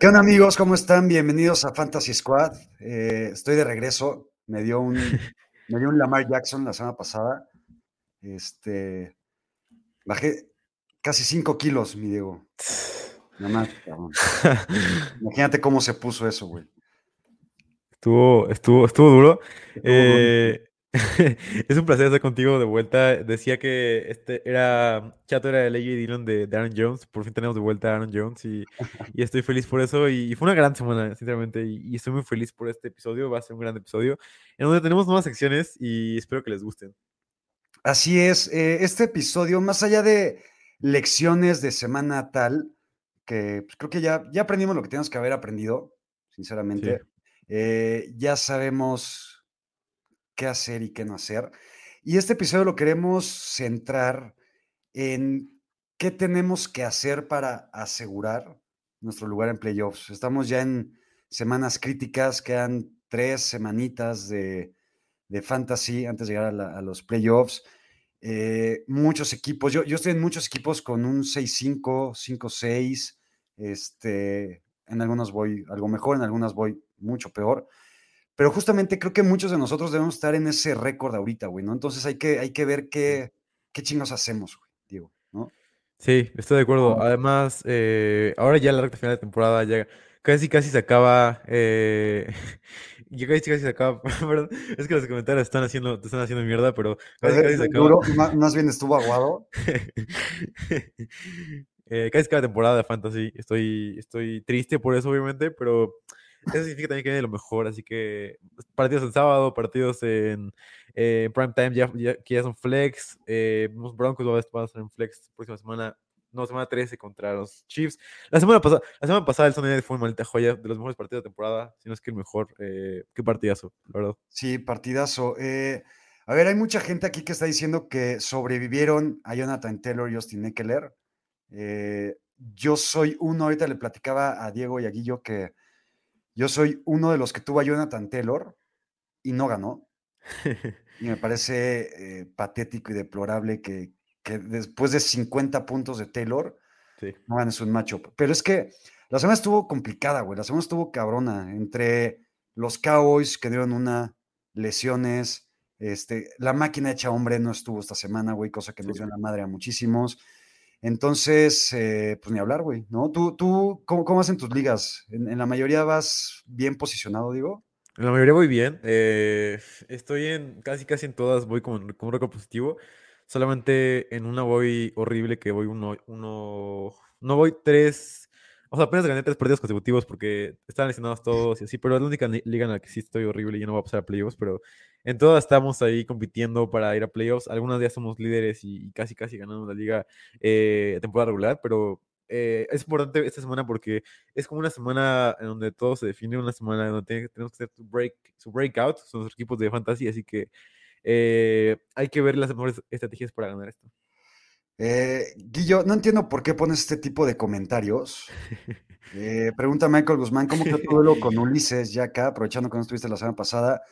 ¿Qué onda amigos? ¿Cómo están? Bienvenidos a Fantasy Squad. Eh, estoy de regreso. Me dio un, me dio un Lamar Jackson la semana pasada. Este, bajé casi 5 kilos, mi Diego. Nada más, cabrón. Imagínate cómo se puso eso, güey. Estuvo, estuvo, estuvo duro. Estuvo Eh, es un placer estar contigo de vuelta. Decía que este era Chato era el AJ Dillon de, de Aaron Jones. Por fin tenemos de vuelta a Aaron Jones y, y estoy feliz por eso. Y, y fue una gran semana, sinceramente. Y, y estoy muy feliz por este episodio. Va a ser un gran episodio en donde tenemos nuevas secciones y espero que les gusten. Así es, eh, este episodio, más allá de lecciones de semana tal, que pues, creo que ya, ya aprendimos lo que tenemos que haber aprendido, sinceramente. Eh, ya sabemos qué hacer y qué no hacer. Y este episodio lo queremos centrar en qué tenemos que hacer para asegurar nuestro lugar en playoffs. Estamos ya en semanas críticas, quedan tres semanitas de, de fantasy antes de llegar a, la- a los playoffs. Eh, muchos equipos, yo, yo estoy en muchos equipos con un 6-5, 5-6. Este, en algunos voy algo mejor, en algunas voy mucho peor. Pero justamente creo que muchos de nosotros debemos estar en ese récord ahorita, güey, ¿no? Entonces hay que, hay que ver qué, qué chingos hacemos, güey, Diego, ¿no? Sí, estoy de acuerdo. Además, eh, ahora ya la recta final de temporada ya casi casi se acaba. eh, ya casi casi se acaba. perdón, es que los comentarios están haciendo, te están haciendo mierda, pero casi casi se acaba. Duro, más bien estuvo aguado. Eh, casi cada temporada de Fantasy. Estoy, estoy triste por eso, obviamente, pero eso significa también que viene lo mejor. Así que partidos el sábado, partidos en eh, prime time, ya, ya- que ya son flex. Eh, los Broncos van a estar en flex próxima semana. No, semana 13 contra los Chiefs. La semana pasada, la semana pasada el Sunday fue una maldita joya, de los mejores partidos de temporada, si no es que el mejor. Eh, qué partidazo, la verdad. Sí, partidazo. Eh, a ver, hay mucha gente aquí que está diciendo que sobrevivieron a Jonathan Taylor y Austin Eckler. Eh, yo soy uno, ahorita le platicaba a Diego y a Guillo que yo soy uno de los que tuvo a Jonathan Taylor y no ganó. Y me parece eh, patético y deplorable que, que después de 50 puntos de Taylor Sí. no ganes un matchup. Pero es que la semana estuvo complicada, güey. La semana estuvo cabrona. Entre los Cowboys que dieron una, lesiones, este, la máquina hecha hombre no estuvo esta semana, güey, cosa que nos dio la madre a muchísimos. Entonces, eh, pues ni hablar, güey, ¿no? ¿Tú, tú cómo, cómo vas en tus ligas? ¿En, la mayoría vas bien posicionado, digo? En la mayoría voy bien. eh, estoy en casi casi en todas voy con un récord positivo. Solamente en una voy horrible que voy uno, uno, no voy tres, o sea, apenas gané tres partidos consecutivos porque estaban lesionados todos y así, pero es la única li- liga en la que sí estoy horrible y ya no voy a pasar a playoffs, pero en todas estamos ahí compitiendo para ir a playoffs. Algunas días somos líderes y, casi casi ganamos la liga eh, temporada regular, pero eh, es importante esta semana porque es como una semana en donde todo se define, una semana en donde tenemos que hacer su, break, su breakout, son los equipos de fantasy, así que eh, hay que ver las mejores estrategias para ganar esto. Eh, Guillo, no entiendo por qué pones este tipo de comentarios. Eh, pregunta Michael Guzmán, ¿cómo quedó tu duelo con Ulises ya acá, aprovechando que no estuviste la semana pasada?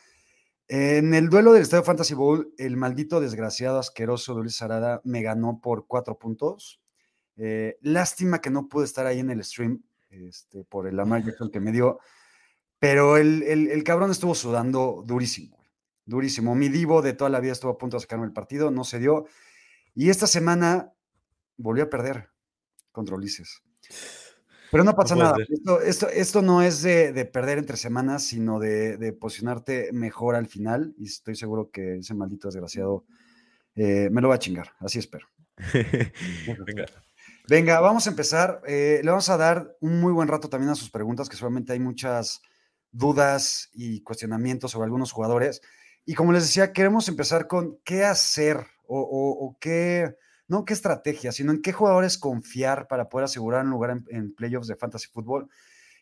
En el duelo del Estadio Fantasy Bowl, el maldito desgraciado asqueroso de Ulises Arada me ganó por cuatro puntos. Eh, lástima que no pude estar ahí en el stream este, por el Lamar Jackson que me dio, pero el, el- el cabrón estuvo sudando durísimo, durísimo. Mi divo de toda la vida estuvo a punto de sacarme el partido, no se dio. Y esta semana volvió a perder contra Ulises. Pero no pasa nada. Esto, esto, esto no es de, de perder entre semanas, sino de, de posicionarte mejor al final. Y estoy seguro que ese maldito desgraciado eh, me lo va a chingar. Así espero. Venga. Venga, vamos a empezar. Eh, le vamos a dar un muy buen rato también a sus preguntas, que seguramente hay muchas dudas y cuestionamientos sobre algunos jugadores. Y como les decía, queremos empezar con qué hacer o, o- o qué no qué estrategia, sino en qué jugadores confiar para poder asegurar un lugar en, playoffs de fantasy fútbol.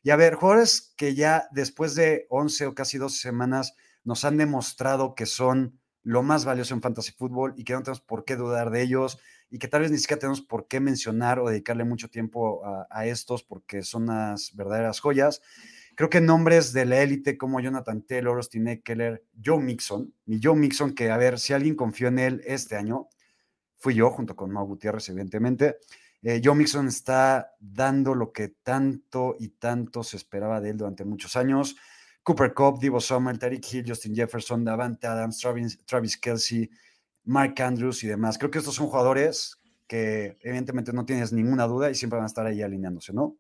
Y a ver, jugadores que ya después de 11 o casi 12 semanas nos han demostrado que son lo más valioso en fantasy fútbol y que no tenemos por qué dudar de ellos y que tal vez ni siquiera tenemos por qué mencionar o dedicarle mucho tiempo a, a estos porque son unas verdaderas joyas. Creo que nombres de la élite como Jonathan Taylor, Austin Eckler, Joe Mixon, mi Joe Mixon, que a ver, si alguien confió en él este año, fui yo junto con Mau Gutiérrez, evidentemente. Eh, Joe Mixon está dando lo que tanto y tanto se esperaba de él durante muchos años. Cooper Cup, Divo Summer, Tariq Hill, Justin Jefferson, Davante Adams, Travis, Travis Kelsey, Mark Andrews y demás. Creo que estos son jugadores que evidentemente no tienes ninguna duda y siempre van a estar ahí alineándose, ¿no?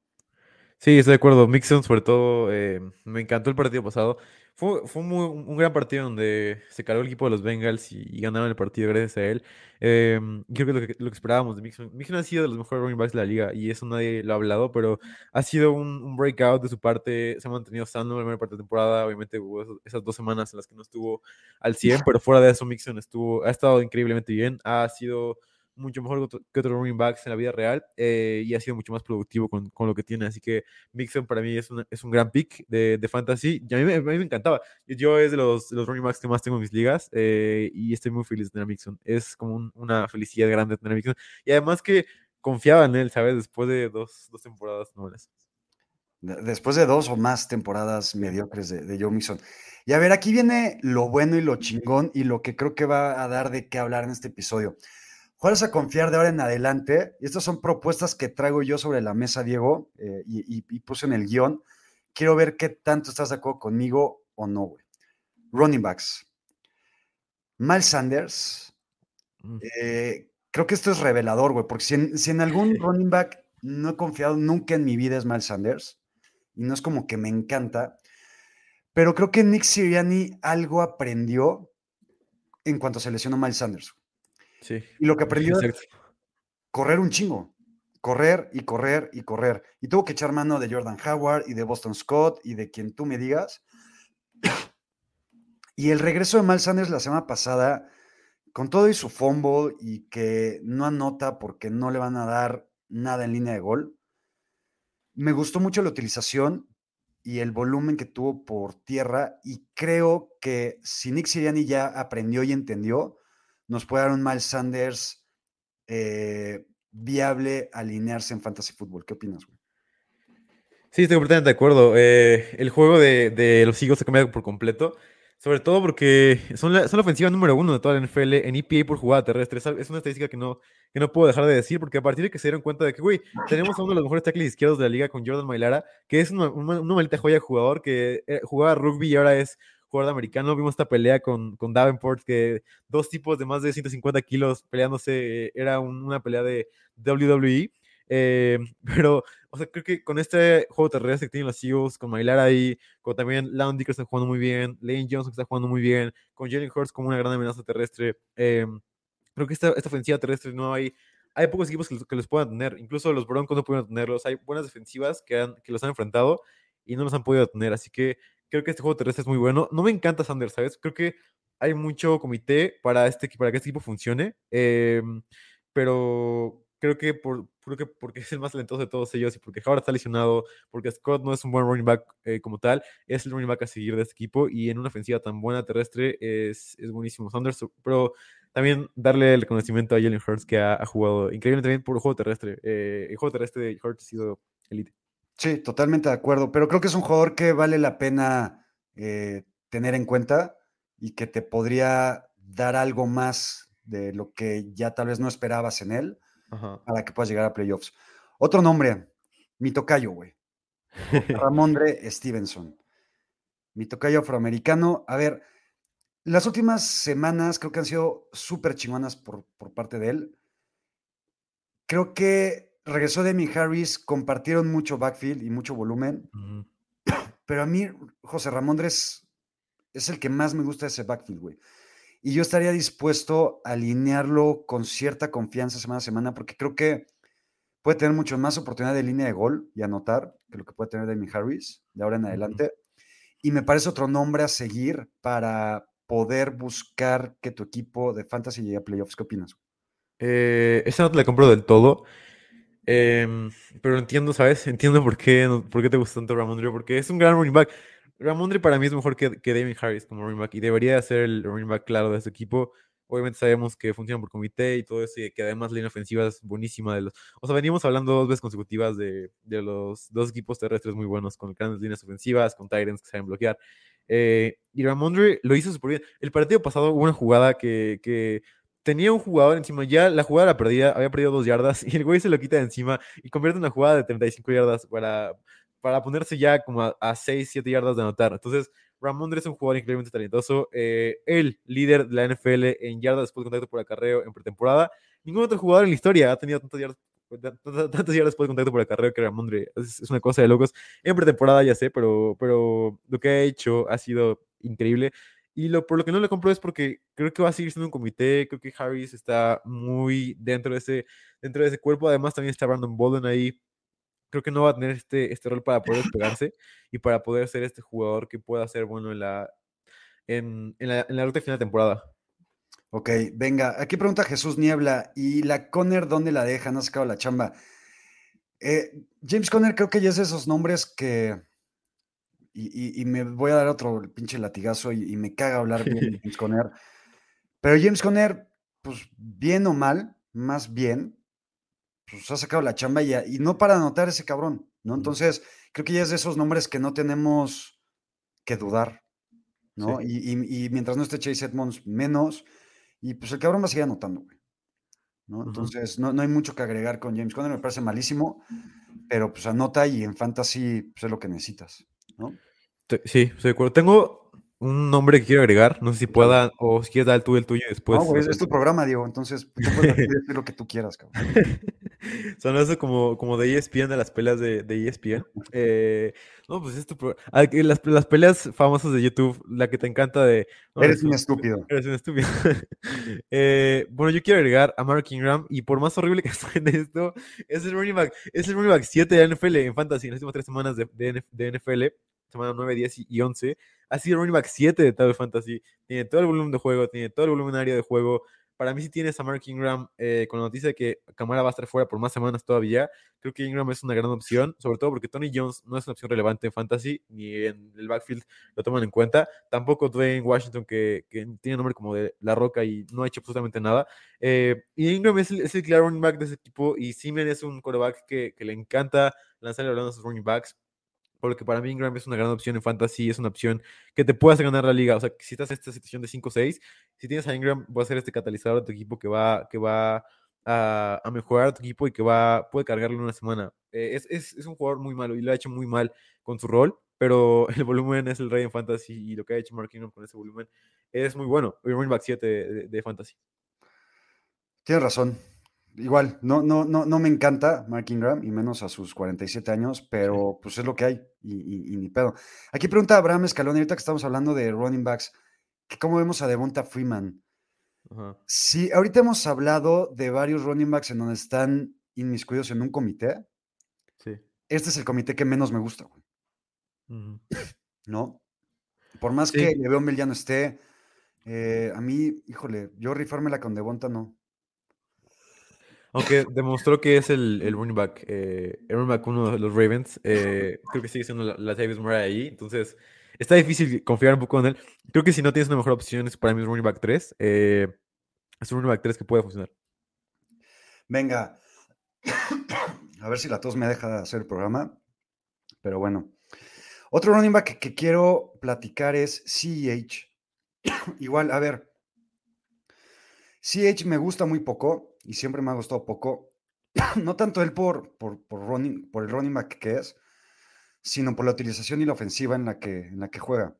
Sí, estoy de acuerdo. Mixon, sobre todo, eh, me encantó el partido pasado. Fue, fue muy- un gran partido donde se cargó el equipo de los Bengals y, y ganaron el partido gracias a él. Eh, creo que lo, que lo que esperábamos de Mixon. Mixon ha sido de los mejores running backs de la liga y eso nadie lo ha hablado, pero ha sido un, un breakout de su parte. Se ha mantenido sano en la primera parte de temporada. Obviamente hubo esos- esas dos semanas en las que no estuvo al 100, pero fuera de eso, Mixon estuvo, ha estado increíblemente bien. Ha sido mucho mejor que otro- que otros running backs en la vida real eh, y ha sido mucho más productivo con, con lo que tiene. Así que Mixon para mí es, una- es un gran pick de, de fantasy. Y a mí, me- a mí me encantaba. Yo es de los, los running backs que más tengo en mis ligas eh, y estoy muy feliz de tener a Mixon. Es como un- una felicidad grande tener a Mixon. Y además que confiaba en él, ¿sabes? Después de dos, dos temporadas novenas. De- Después de dos o más temporadas mediocres de, de Joe Mixon. Y a ver, aquí viene lo bueno y lo chingón y lo que creo que va a dar de qué hablar en este episodio. Jugadores a confiar de ahora en adelante. Y estas son propuestas que traigo yo sobre la mesa, Diego, eh, y, y- y puse en el guion. Quiero ver qué tanto estás de acuerdo conmigo o no, güey. Running backs. Miles Sanders. Mm. eh, creo que esto es revelador, güey, porque si en, si en algún running back no he confiado nunca en mi vida es Miles Sanders. Y no es como que me encanta. Pero creo que Nick Sirianni algo aprendió en cuanto se lesionó Miles Sanders. Sí. Y lo que aprendió es correr un chingo. Correr y correr y correr. Y tuvo que echar mano de Jordan Howard y de Boston Scott y de quien tú me digas. Y el regreso de Miles Sanders la semana pasada, con todo y su fumble y que no anota porque no le van a dar nada en línea de gol, me gustó mucho la utilización y el volumen que tuvo por tierra y creo que si Nick Sirianni ya aprendió y entendió, nos puede dar un Miles Sanders eh, viable alinearse en fantasy fútbol. ¿Qué opinas, güey? Sí, estoy completamente de acuerdo. Eh, el juego de, los Eagles ha cambiado por completo. Sobre todo porque son la, son ofensiva número uno de toda la NFL en EPA por jugada terrestre. Es una estadística que no, que no puedo dejar de decir porque a partir de que se dieron cuenta de que, güey, tenemos a uno de los mejores tackles izquierdos de la liga con Jordan Mailara, que es una, una, una maldita joya jugador que eh, jugaba rugby y ahora es jugador americano. Vimos esta pelea con, con Davenport, que dos tipos de más de 150 kilos peleándose, era un- una pelea de WWE. Eh, pero, o sea, creo que con este juego terrestre que tienen los Eagles, con Mailara ahí, con también Landry que está jugando muy bien, Lane Johnson que está jugando muy bien, con Jalen Hurts como una gran amenaza terrestre, eh, creo que esta, esta ofensiva terrestre no hay, hay pocos equipos que los, que los puedan tener, incluso los Broncos no pueden tenerlos, hay buenas defensivas que, han, que los han enfrentado y no los han podido tener, así que creo que este juego terrestre es muy bueno. No me encanta Sanders, ¿sabes? Creo que hay mucho comité para, este, para que este equipo funcione, eh, pero creo que, por, creo que porque es el más talentoso de todos ellos y porque Howard está lesionado, porque Scott no es un buen running back eh, como tal, es el running back a seguir de este equipo y en una ofensiva tan buena terrestre es, es buenísimo Sanders, pero también darle el reconocimiento a Jalen Hurts que ha, ha jugado increíblemente bien por el juego terrestre. Eh, el juego terrestre de Hurts ha sido elite. Sí, totalmente de acuerdo, pero creo que es un jugador que vale la pena eh, tener en cuenta y que te podría dar algo más de lo que ya tal vez no esperabas en él Ajá. para que puedas llegar a playoffs. Otro nombre, mi tocayo, güey. Ramondre Stevenson. Mi tocayo afroamericano. A ver, las últimas semanas creo que han sido súper chingonas por, por parte de él. Creo que regresó Demi Harris, compartieron mucho backfield y mucho volumen, pero a mí José Ramondre es, es el que más me gusta de ese backfield, güey. Y yo estaría dispuesto a alinearlo con cierta confianza semana a semana, porque creo que puede tener mucho más oportunidad de línea de gol y anotar que lo que puede tener Demi Harris de ahora en adelante. Y me parece otro nombre a seguir para poder buscar que tu equipo de fantasy llegue a playoffs. ¿Qué opinas? Eh, esa no te la compro del todo. Em, pero entiendo, ¿sabes? Entiendo por qué, por qué te gusta tanto Ramondre, porque es un gran running back. Ramondre para mí es mejor que, que Damien Harris como running back y debería de ser el running back claro de este equipo. Obviamente sabemos que funciona por comité y todo eso, y que además la línea ofensiva es buenísima. De los, o sea, venimos hablando dos veces consecutivas de, de los dos equipos terrestres muy buenos, con grandes líneas ofensivas, con Tyrants que saben bloquear. Eh, y Ramondre lo hizo súper bien. El partido pasado hubo una jugada que, que tenía un jugador encima, ya la jugada la perdía, había perdido dos yardas y el güey se lo quita de encima y convierte una jugada de 35 yardas para, para ponerse ya como a, a 6, 7 yardas de anotar. Entonces, Ramondre es un jugador increíblemente talentoso, eh, el líder de la NFL en yardas después de contacto por acarreo en pretemporada. Ningún otro jugador en la historia ha tenido tantas yardas, tantas yardas de contacto por acarreo que Ramondre. Es, es una cosa de locos. En pretemporada ya sé, pero, pero lo que ha hecho ha sido increíble. Y lo, por lo que no le compro es porque creo que va a seguir siendo un comité. Creo que Harris está muy dentro de ese, dentro de ese cuerpo. Además, también está Brandon Bolden ahí. Creo que no va a tener este, este rol para poder despegarse y para poder ser este jugador que pueda ser bueno en la, en, en la, en la ruta final de temporada. Ok, venga, aquí pregunta Jesús Niebla, ¿y la Conner dónde la dejan? ¿Ha sacado la chamba? Eh, James Conner creo que ya es de esos nombres que... Y, y- y me voy a dar otro pinche latigazo y, y me caga hablar bien de James Conner. Pero James Conner, pues bien o mal, más bien, pues ha sacado la chamba y, y no para anotar ese cabrón, ¿no? Entonces, creo que ya es de esos nombres que no tenemos que dudar, ¿no? Sí. Y, mientras no esté Chase Edmonds, menos. Y pues el cabrón va a seguir anotando, güey. ¿no? Entonces, no, no hay mucho que agregar con James Conner, me parece malísimo, pero pues anota y en fantasy pues, es lo que necesitas, ¿no? Sí, estoy de acuerdo. Tengo un nombre que quiero agregar. No sé si pueda, o si quieres dar tú el tuyo después. no, güey, es, tu programa, Diego, entonces tú puedes decir lo que tú quieras, cabrón. Sonó eso como, como de ESPN, de las peleas de, de ESPN. Eh, no, pues es tu pro- ah, las, las peleas famosas de YouTube, la que te encanta de... no, Eres es un estúpido. Eres un estúpido. Eh, bueno, yo quiero agregar a Mark Ingram y por más horrible que suene esto, es el running back, es el running back 7 de NFL en fantasy en las últimas tres semanas de, de NFL, semana 9, 10 y- y 11. Ha sido running back 7 de el fantasy. Tiene todo el volumen de juego, tiene todo el volumen área de juego. Para mí, si tienes a Mark Ingram eh, con la noticia de que Camara va a estar fuera por más semanas todavía, creo que Ingram es una gran opción, sobre todo porque Tony Jones no es una opción relevante en fantasy ni en el backfield lo toman en cuenta. Tampoco Dwayne Washington, que, tiene nombre como de La Roca y no ha hecho absolutamente nada. Eh, y Ingram es el, es claro running back de ese equipo y Simeon es un quarterback que, le encanta lanzarle balón a running backs. Porque para mí Ingram es una gran opción en fantasy, es una opción que te puede hacer ganar la liga. O sea, si estás en esta situación de 5-6, si tienes a Ingram, va a ser este catalizador de tu equipo que va, que va a, a mejorar a tu equipo y que va, puede cargarlo en una semana. Eh, es, es, es un jugador muy malo y lo ha hecho muy mal con su rol, pero el volumen es el rey en fantasy y lo que ha hecho Mark Ingram con ese volumen es muy bueno. El running back 7 de, de, de fantasy. Tienes razón. Igual, no, no, no, no me encanta Mark Ingram, y menos a sus 47 años, pero pues es lo que hay, y, y- y ni pedo. Aquí pregunta Abraham Escalón, ahorita que estamos hablando de running backs, ¿cómo vemos a Devonta Freeman? Sí, ahorita hemos hablado de varios running backs en donde están inmiscuidos en un comité. Sí. Este es el comité que menos me gusta, güey. ¿no? Por más Sí. que Le'Veon Bell ya no esté, eh, a mí, híjole, yo rifármela con Devonta no. Aunque demostró que es el, el running back, eh, el running back uno de los Ravens. eh, creo que sigue siendo la, Davis Murray ahí. Entonces, está difícil confiar un poco en él. Creo que si no tienes una mejor opción, es para mí es running back 3. eh, es un running back 3 que puede funcionar. Venga, a ver si la tos me deja hacer el programa, pero bueno. Otro running back que, que quiero platicar es CEH. Igual, a ver, CH me gusta muy poco y siempre me ha gustado poco. No tanto él por, por, por, running, por el running back que es, sino por la utilización y la ofensiva en la que, en la que juega.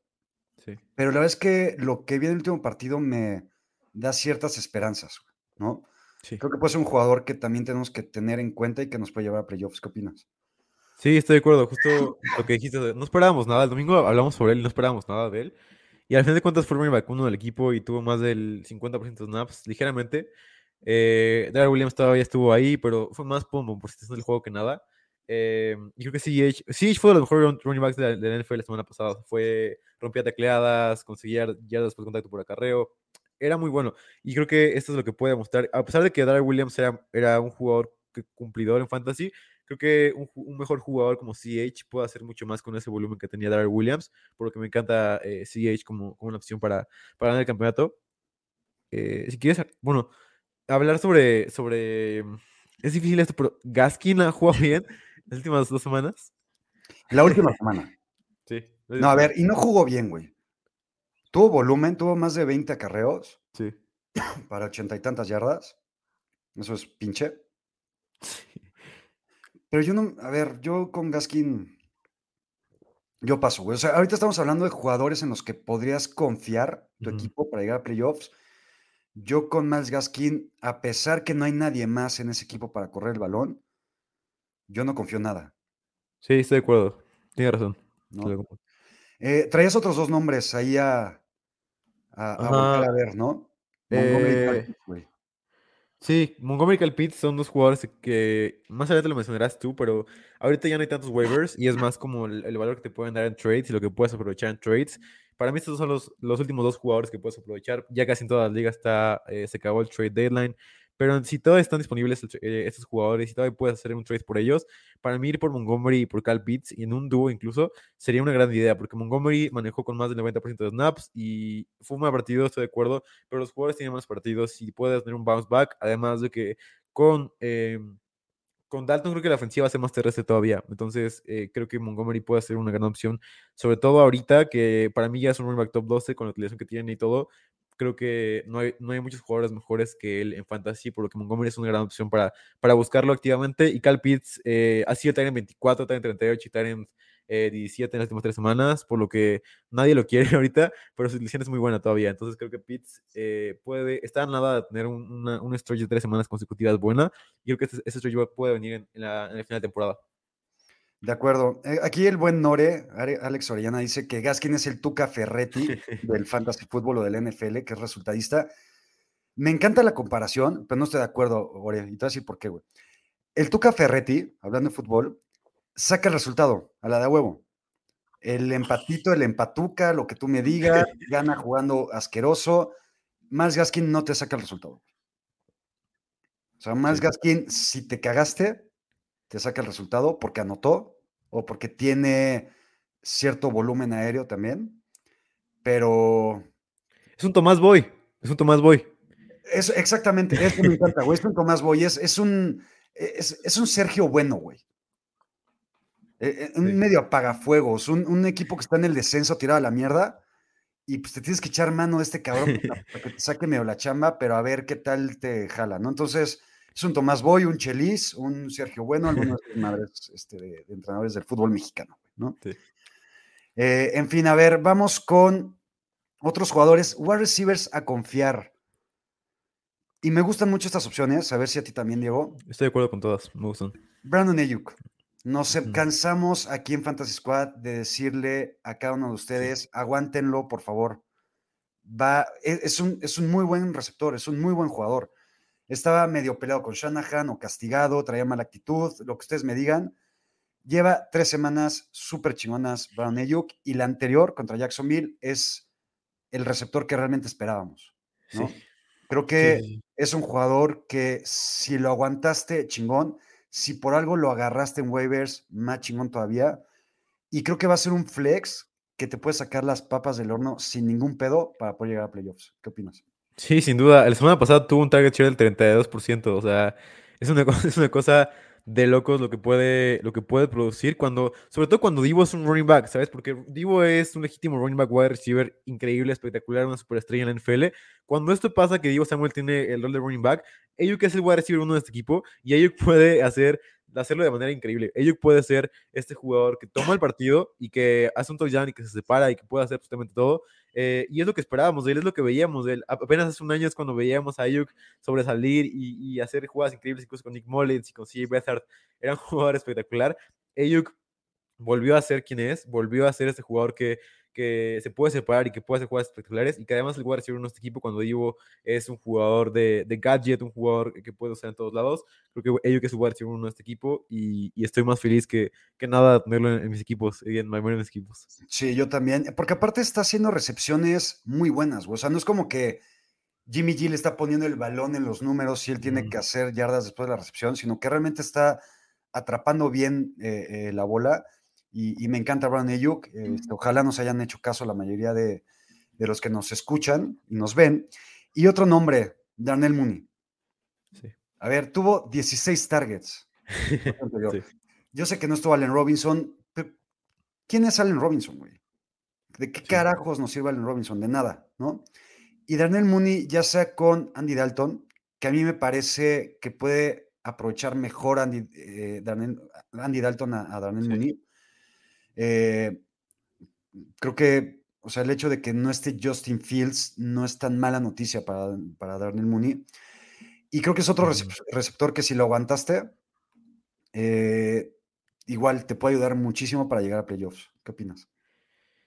Sí. Pero la verdad es que lo que vi en el último partido me da ciertas esperanzas, ¿no? Sí. Creo que puede ser un jugador que también tenemos que tener en cuenta y que nos puede llevar a playoffs. ¿Qué opinas? Sí, estoy de acuerdo. Justo lo que dijiste. No esperábamos nada. El domingo hablamos sobre él y no esperábamos nada de él. Y al final de cuentas fue el running back uno del equipo y tuvo más del 50% de snaps, ligeramente. Eh, Williams todavía estuvo ahí, pero fue más por, por situación del juego que nada. Eh, y creo que CH, CH fue de los mejores running backs de la, NFL la semana pasada. Fue, rompía tecleadas, conseguía yardas de contacto por acarreo. era muy bueno. Y creo que esto es lo que puede mostrar. A pesar de que Darrell Williams era, un jugador cumplidor en fantasy, creo que un, mejor jugador como CH puede hacer mucho más con ese volumen que tenía Darrell Williams, por lo que me encanta eh, CH como, como una opción para, para ganar el campeonato. Eh, si quieres, bueno, hablar sobre, sobre... Es difícil esto, pero Gaskin ha jugado bien las últimas dos semanas. La última semana. Sí. No, a ver, y no jugó bien, güey. Tuvo volumen, tuvo más de 20 acarreos Sí. para ochenta y tantas yardas. Eso es pinche. Pero yo no, a ver, yo con Gaskin, yo paso, güey. O sea, ahorita estamos hablando de jugadores en los que podrías confiar tu equipo para llegar a playoffs. Yo con Miles Gaskin, a pesar que no hay nadie más en ese equipo para correr el balón, yo no confío nada. Sí, estoy de acuerdo. Tiene razón. ¿no? Eh, traías otros dos nombres ahí a, a, a ver, ¿no? Eh. Sí, Montgomery y Kyle Pitts son dos jugadores que más adelante lo mencionarás tú, pero ahorita ya no hay tantos waivers y es más como el, el valor que te pueden dar en trades y lo que puedes aprovechar en trades. Para mí estos son los, los últimos dos jugadores que puedes aprovechar. Ya casi en todas las ligas está, eh, se acabó el trade deadline, pero si todavía están disponibles eh, estos jugadores y todavía puedes hacer un trade por ellos, para mí ir por Montgomery y por Kyle Pitts y en un dúo incluso sería una gran idea porque Montgomery manejó con más del 90% de snaps y fue un buen partido, estoy de acuerdo, pero los jugadores tienen más partidos y puedes tener un bounce back, además de que con, eh, con Dalton creo que la ofensiva va a más terrestre todavía, entonces eh, creo que Montgomery puede ser una gran opción, sobre todo ahorita que para mí ya es un running back top 12 con la utilización que tiene y todo, creo que no hay, no hay muchos jugadores mejores que él en fantasy, por lo que Montgomery es una gran opción para, para buscarlo activamente y Cal Pitts eh, ha sido Tyrant 24, Tyrant 38 y Tyrant eh, 17 en las últimas tres semanas, por lo que nadie lo quiere ahorita, pero su utilización es muy buena todavía. Entonces creo que Pitts eh, puede, está a nada de tener un, una, un stretch de tres semanas consecutivas buena, y creo que ese, ese stretch puede venir en, en, la, en final de temporada. De acuerdo. Eh, aquí el buen Nore, Ale- Alex Orellana, dice que Gaskin es el Tuca Ferretti del fantasy fútbol o del NFL, que es resultadista. Me encanta la comparación, pero no estoy de acuerdo, Ore, y te voy a decir por qué, güey. El Tuca Ferretti, hablando de fútbol, saca el resultado a la de huevo. El empatito, el empatuca, lo que tú me digas, gana jugando asqueroso. Más Gaskin no te saca el resultado. O sea, más. Gaskin, si te cagaste, te saca el resultado porque anotó o porque tiene cierto volumen aéreo también. Pero Es un Tomás Boy, es un Tomás Boy. es exactamente, eso me encanta, güey. Es un Tomás Boy, es, es un es, es un Sergio Bueno, güey. Eh, eh, un Sí. medio apagafuegos, un, un equipo que está en el descenso tirado a la mierda. Y pues te tienes que echar mano de este cabrón para que te saque medio la chamba, pero a ver qué tal te jala, ¿no? Entonces, es un Tomás Boy, un Chelis, un Sergio Bueno, madres este, de, de entrenadores del fútbol mexicano, ¿no? Sí. Eh, en fin, a ver, vamos con otros jugadores, wide receivers a confiar. Y me gustan mucho estas opciones, a ver si a ti también, Diego. Estoy de acuerdo con todas, me gustan. Brandon Ayuk. Nos cansamos aquí en Fantasy Squad de decirle a cada uno de ustedes, aguántenlo, por favor. Va, es, es un, es un muy buen receptor, es un muy buen jugador. Estaba medio peleado con Shanahan o castigado, traía mala actitud, lo que ustedes me digan. Lleva tres semanas súper chingonas Brown Ayuk y la anterior contra Jacksonville es el receptor que realmente esperábamos. ¿no? Sí. Creo que Sí, es un jugador que si lo aguantaste, chingón. Si por algo lo agarraste en waivers, más chingón todavía. Y creo que va a ser un flex que te puede sacar las papas del horno sin ningún pedo para poder llegar a playoffs. ¿Qué opinas? Sí, sin duda. La semana pasada tuvo un target share del 32%. O sea, es una cosa, es una cosa de locos lo que puede, lo que puede producir cuando, sobre todo cuando Divo es un running back, ¿sabes? Porque Divo es un legítimo running back wide receiver increíble, espectacular, una superestrella en la NFL. Cuando esto pasa, que Divo Samuel tiene el rol de running back, Ayuk es el wide receiver uno de este equipo y Ayuk puede hacer hacerlo de manera increíble. Ayuk puede ser este jugador que toma el partido y que hace un touchdown y que se separa y que puede hacer absolutamente todo. Eh, y es lo que esperábamos de él, es lo que veíamos de él. Apenas hace un año es cuando veíamos a Ayuk sobresalir y, y hacer jugadas increíbles, incluso con Nick Mullins y con CJ. Era un jugador espectacular. Ayuk volvió a ser quien es, volvió a ser este jugador que, que se puede separar y que puede hacer jugadas espectaculares y que además el wide receiver de este equipo cuando Divo es un jugador de, de gadget, un jugador que puede usar en todos lados. Creo que Ayuk es el wide receiver de este equipo y, y estoy más feliz que, que nada de tenerlo en, en mis equipos y en mayoría de mis equipos. Sí, yo también. Porque aparte está haciendo recepciones muy buenas. O sea, no es como que Jimmy G le está poniendo el balón en los números y él tiene que hacer yardas después de la recepción, sino que realmente está atrapando bien eh, eh, la bola. Y, y me encanta Brown Ayuk. este, ojalá nos hayan hecho caso la mayoría de, de los que nos escuchan y nos ven. Y otro nombre, Darnell Mooney. Sí. A ver, tuvo 16 targets. yo. Sí. Yo sé que no estuvo Allen Robinson, pero ¿quién es Allen Robinson, güey? ¿De qué Sí. carajos nos sirve Allen Robinson? De nada, ¿no? Y Darnell Mooney, ya sea con Andy Dalton, que a mí me parece que puede aprovechar mejor Andy, eh, Darnell- Andy Dalton a, a Darnell Sí. Mooney. Eh, creo que, o sea, el hecho de que no esté Justin Fields no es tan mala noticia para, para Darnell Mooney. Y creo que es otro receptor que si lo aguantaste, eh, igual te puede ayudar muchísimo para llegar a playoffs. ¿Qué opinas?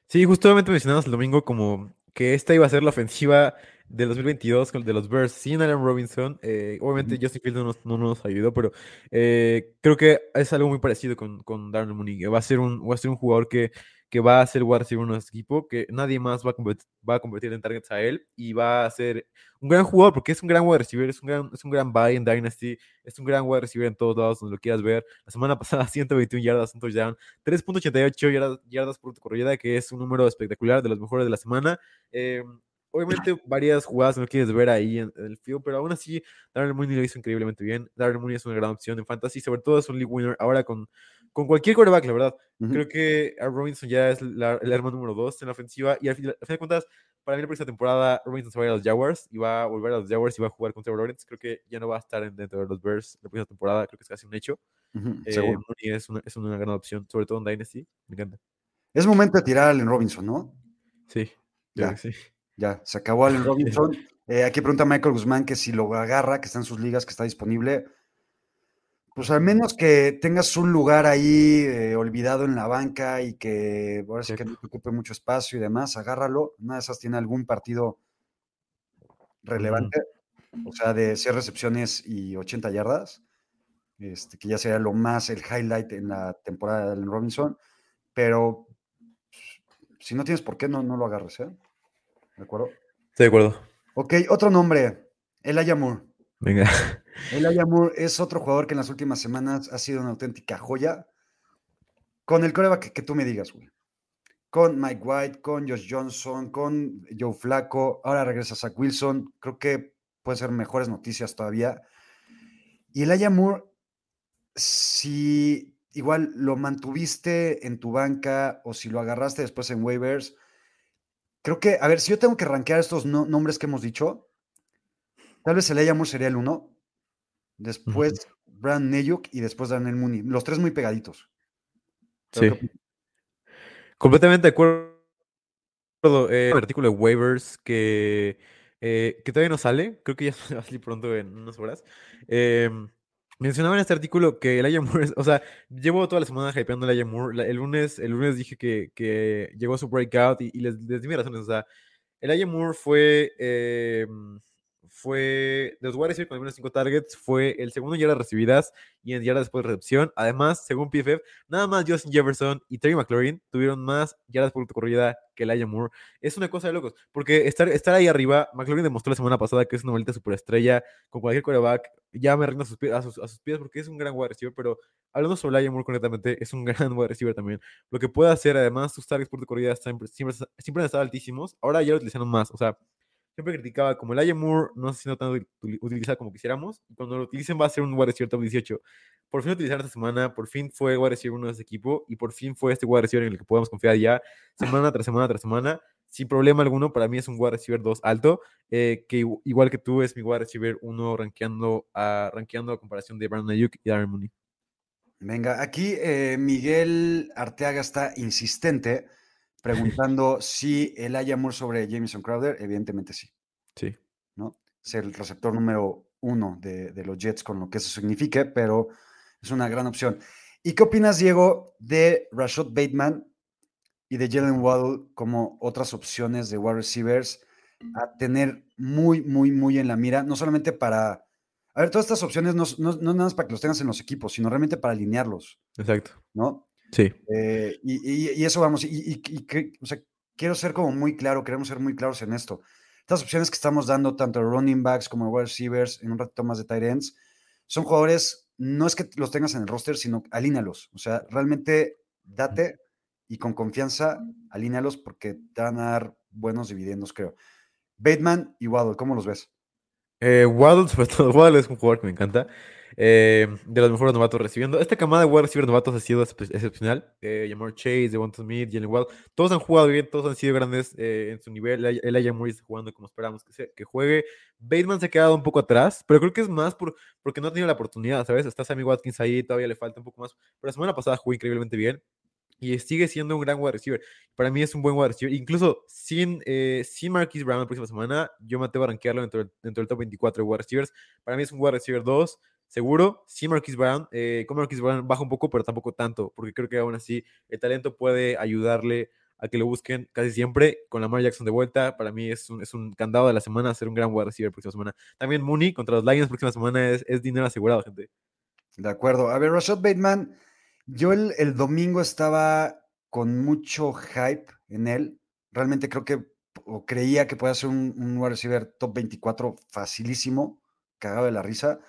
Sí, justamente mencionamos el domingo como que esta iba a ser la ofensiva del 2022 con- de los Bears sin Allen Robinson. eh, obviamente. Justin Fields no nos, no nos ayudó, pero eh, creo que es algo muy parecido con, con Darnell Mooney. Va a ser un, va a ser un jugador que, que va a ser wide receiver en nuestro equipo, que nadie más va a, convert- va a convertir en targets a él y va a ser un gran jugador porque es un gran wide receiver, es un gran, es un gran buy en Dynasty, es un gran wide receiver en todos lados donde lo quieras ver. La semana pasada 121 yardas, un touchdown, 3.88 yardas, yardas por corrida, que es un número espectacular, de los mejores de la semana. Eh, obviamente, varias jugadas no quieres ver ahí en, en el field, pero aún así, Darren Mooney lo hizo increíblemente bien. Darren Mooney es una gran opción en fantasy, sobre todo es un league winner ahora con, con cualquier quarterback, la verdad. Creo que Robinson ya es la- el arma número 2 en la ofensiva y al fin, al fin de cuentas, para mí la próxima temporada Robinson se va a ir a los Jaguars y va a volver a los Jaguars y va a jugar contra Lawrence. Creo que ya no va a estar en- dentro de los Bears la próxima temporada, creo que es casi un hecho. Eh, seguro. Mooney es una, es una gran opción, sobre todo en Dynasty. Me encanta. Es momento de tirar a Allen Robinson, ¿no? Sí, Ya. creo que sí. Ya, se acabó Allen Robinson. Eh, aquí pregunta Michael Guzmán que si lo agarra, que está en sus ligas, que está disponible. Pues al menos que tengas un lugar ahí eh, olvidado en la banca y que ahora sí que no te ocupe mucho espacio y demás, agárralo. Una de esas tiene algún partido relevante, o sea, de 6 recepciones y 80 yardas, este, que ya sería lo más el highlight en la temporada de Allen Robinson. Pero pues, si no tienes por qué, no, no lo agarres, ¿eh? ¿De acuerdo? Estoy de acuerdo. Ok, otro nombre, Elijah Moore. Venga. Elijah Moore es otro jugador que en las últimas semanas ha sido una auténtica joya. Con el coreback que, que tú me digas, güey. Con Mike White, con Josh Johnson, con Joe Flaco. Ahora regresa Zach Wilson. Creo que pueden ser mejores noticias todavía. Y Elijah Moore, si igual lo mantuviste en tu banca o si lo agarraste después en waivers, creo que, a ver, si yo tengo que rankear estos no- nombres que hemos dicho, tal vez Elijah Moore sería el uno, después Brand Nayuk y después Daniel Mooney. Los tres muy pegaditos. Pero Sí. Completamente de acuerdo. Eh, el artículo de waivers que, eh, que todavía no sale, creo que ya va a salir pronto en unas horas. Eh, mencionaba en este artículo que Elijah Moore, o sea, llevo toda la semana hypeando a Elijah Moore. El, lunes, el lunes dije que, que llegó su breakout y, y les, les di mis razones. O sea, Elijah Moore fue, eh, fue de los wide receivers con menos 5 targets, fue el segundo en yardas recibidas y en yardas después de recepción. Además, según PFF, Nada más Justin Jefferson y Terry McLaurin tuvieron más yardas por corrida que Elijah Moore. Es una cosa de locos, porque estar, estar ahí arriba, McLaurin demostró la semana pasada que es una maldita superestrella con cualquier quarterback. Ya me rindo a sus, pies, a sus pies porque es un gran wide receiver, pero hablando sobre Elijah Moore concretamente, es un gran wide receiver también. Lo que puede hacer, además, sus targets por corrida siempre, siempre, siempre han estado altísimos. Ahora ya lo utilizaron más, o sea, siempre criticaba como el Moore no está siendo tan util- utilizado como quisiéramos. Y cuando lo utilicen va a ser un wide top 18. Por fin lo utilizaron esta semana, por fin fue wide uno de ese equipo y por fin fue este wide en el que podemos confiar ya semana tras semana tras semana. Sin problema alguno, para mí es un wide receiver 2 alto, eh, que igu- igual que tú es mi wide receiver 1 rankeando a, rankeando a comparación de Brandon Ayuk y Darren Mooney. Venga, aquí eh, Miguel Arteaga está insistente preguntando si el Moore sobre Jameson Crowder. Evidentemente sí, Sí. ¿no? Es el receptor número uno de, de los Jets con lo que eso signifique, pero es una gran opción. ¿Y qué opinas, Diego, de Rashad Bateman y de Jalen Waddle como otras opciones de wide receivers a tener muy, muy, muy en la mira? No solamente para... A ver, todas estas opciones no, no, no nada más para que los tengas en los equipos, sino realmente para alinearlos, Exacto. ¿no? Sí. Eh, y, y- y eso vamos, y, y- y que- o sea, quiero ser como muy claro, queremos ser muy claros en esto. estas opciones que estamos dando, tanto running backs como wide receivers, en un ratito más de tight ends, son jugadores, no es que los tengas en el roster, sino alínalos. O sea, realmente date y con confianza alínalos porque te van a dar buenos dividendos, creo. Bateman y Waddle, ¿cómo los ves? Eh, Waddle, sobre todo, Waddle es un jugador que me encanta. Eh, de los mejores novatos recibiendo. Esta camada de wide receiver novatos ha sido excep- excepcional. Eh, Jamar Chase, Devonta Smith, Jalen Waddle, todos han jugado bien, todos han sido grandes eh, en su nivel. El Elijah Moore jugando como esperamos que, que juegue. Bateman se ha quedado un poco atrás, pero creo que es más por, porque no ha tenido la oportunidad, ¿sabes? Está Sammy Watkins ahí, todavía le falta un poco más. Pero la semana pasada jugó increíblemente bien y sigue siendo un gran wide receiver. Para mí es un buen wide receiver. Incluso sin, eh, sin Marquise Brown la próxima semana, yo me atrevo a rankearlo dentro, dentro del top 24 de wide receivers. Para mí es un wide receiver 2, seguro. Sin Marquise Brown, eh, con Marquise Brown baja un poco, pero tampoco tanto, porque creo que aún así el talento puede ayudarle a que lo busquen casi siempre. Con Lamar Jackson de vuelta, para mí es un, es un candado de la semana ser un gran wide receiver la próxima semana. También Mooney contra los Lions la próxima semana es, es dinero asegurado, gente. De acuerdo. A ver, Rashad Bateman, yo el, el domingo estaba con mucho hype en él. Realmente creo que, o creía que podía ser un, un wide receiver top 24 facilísimo, cagado de la risa,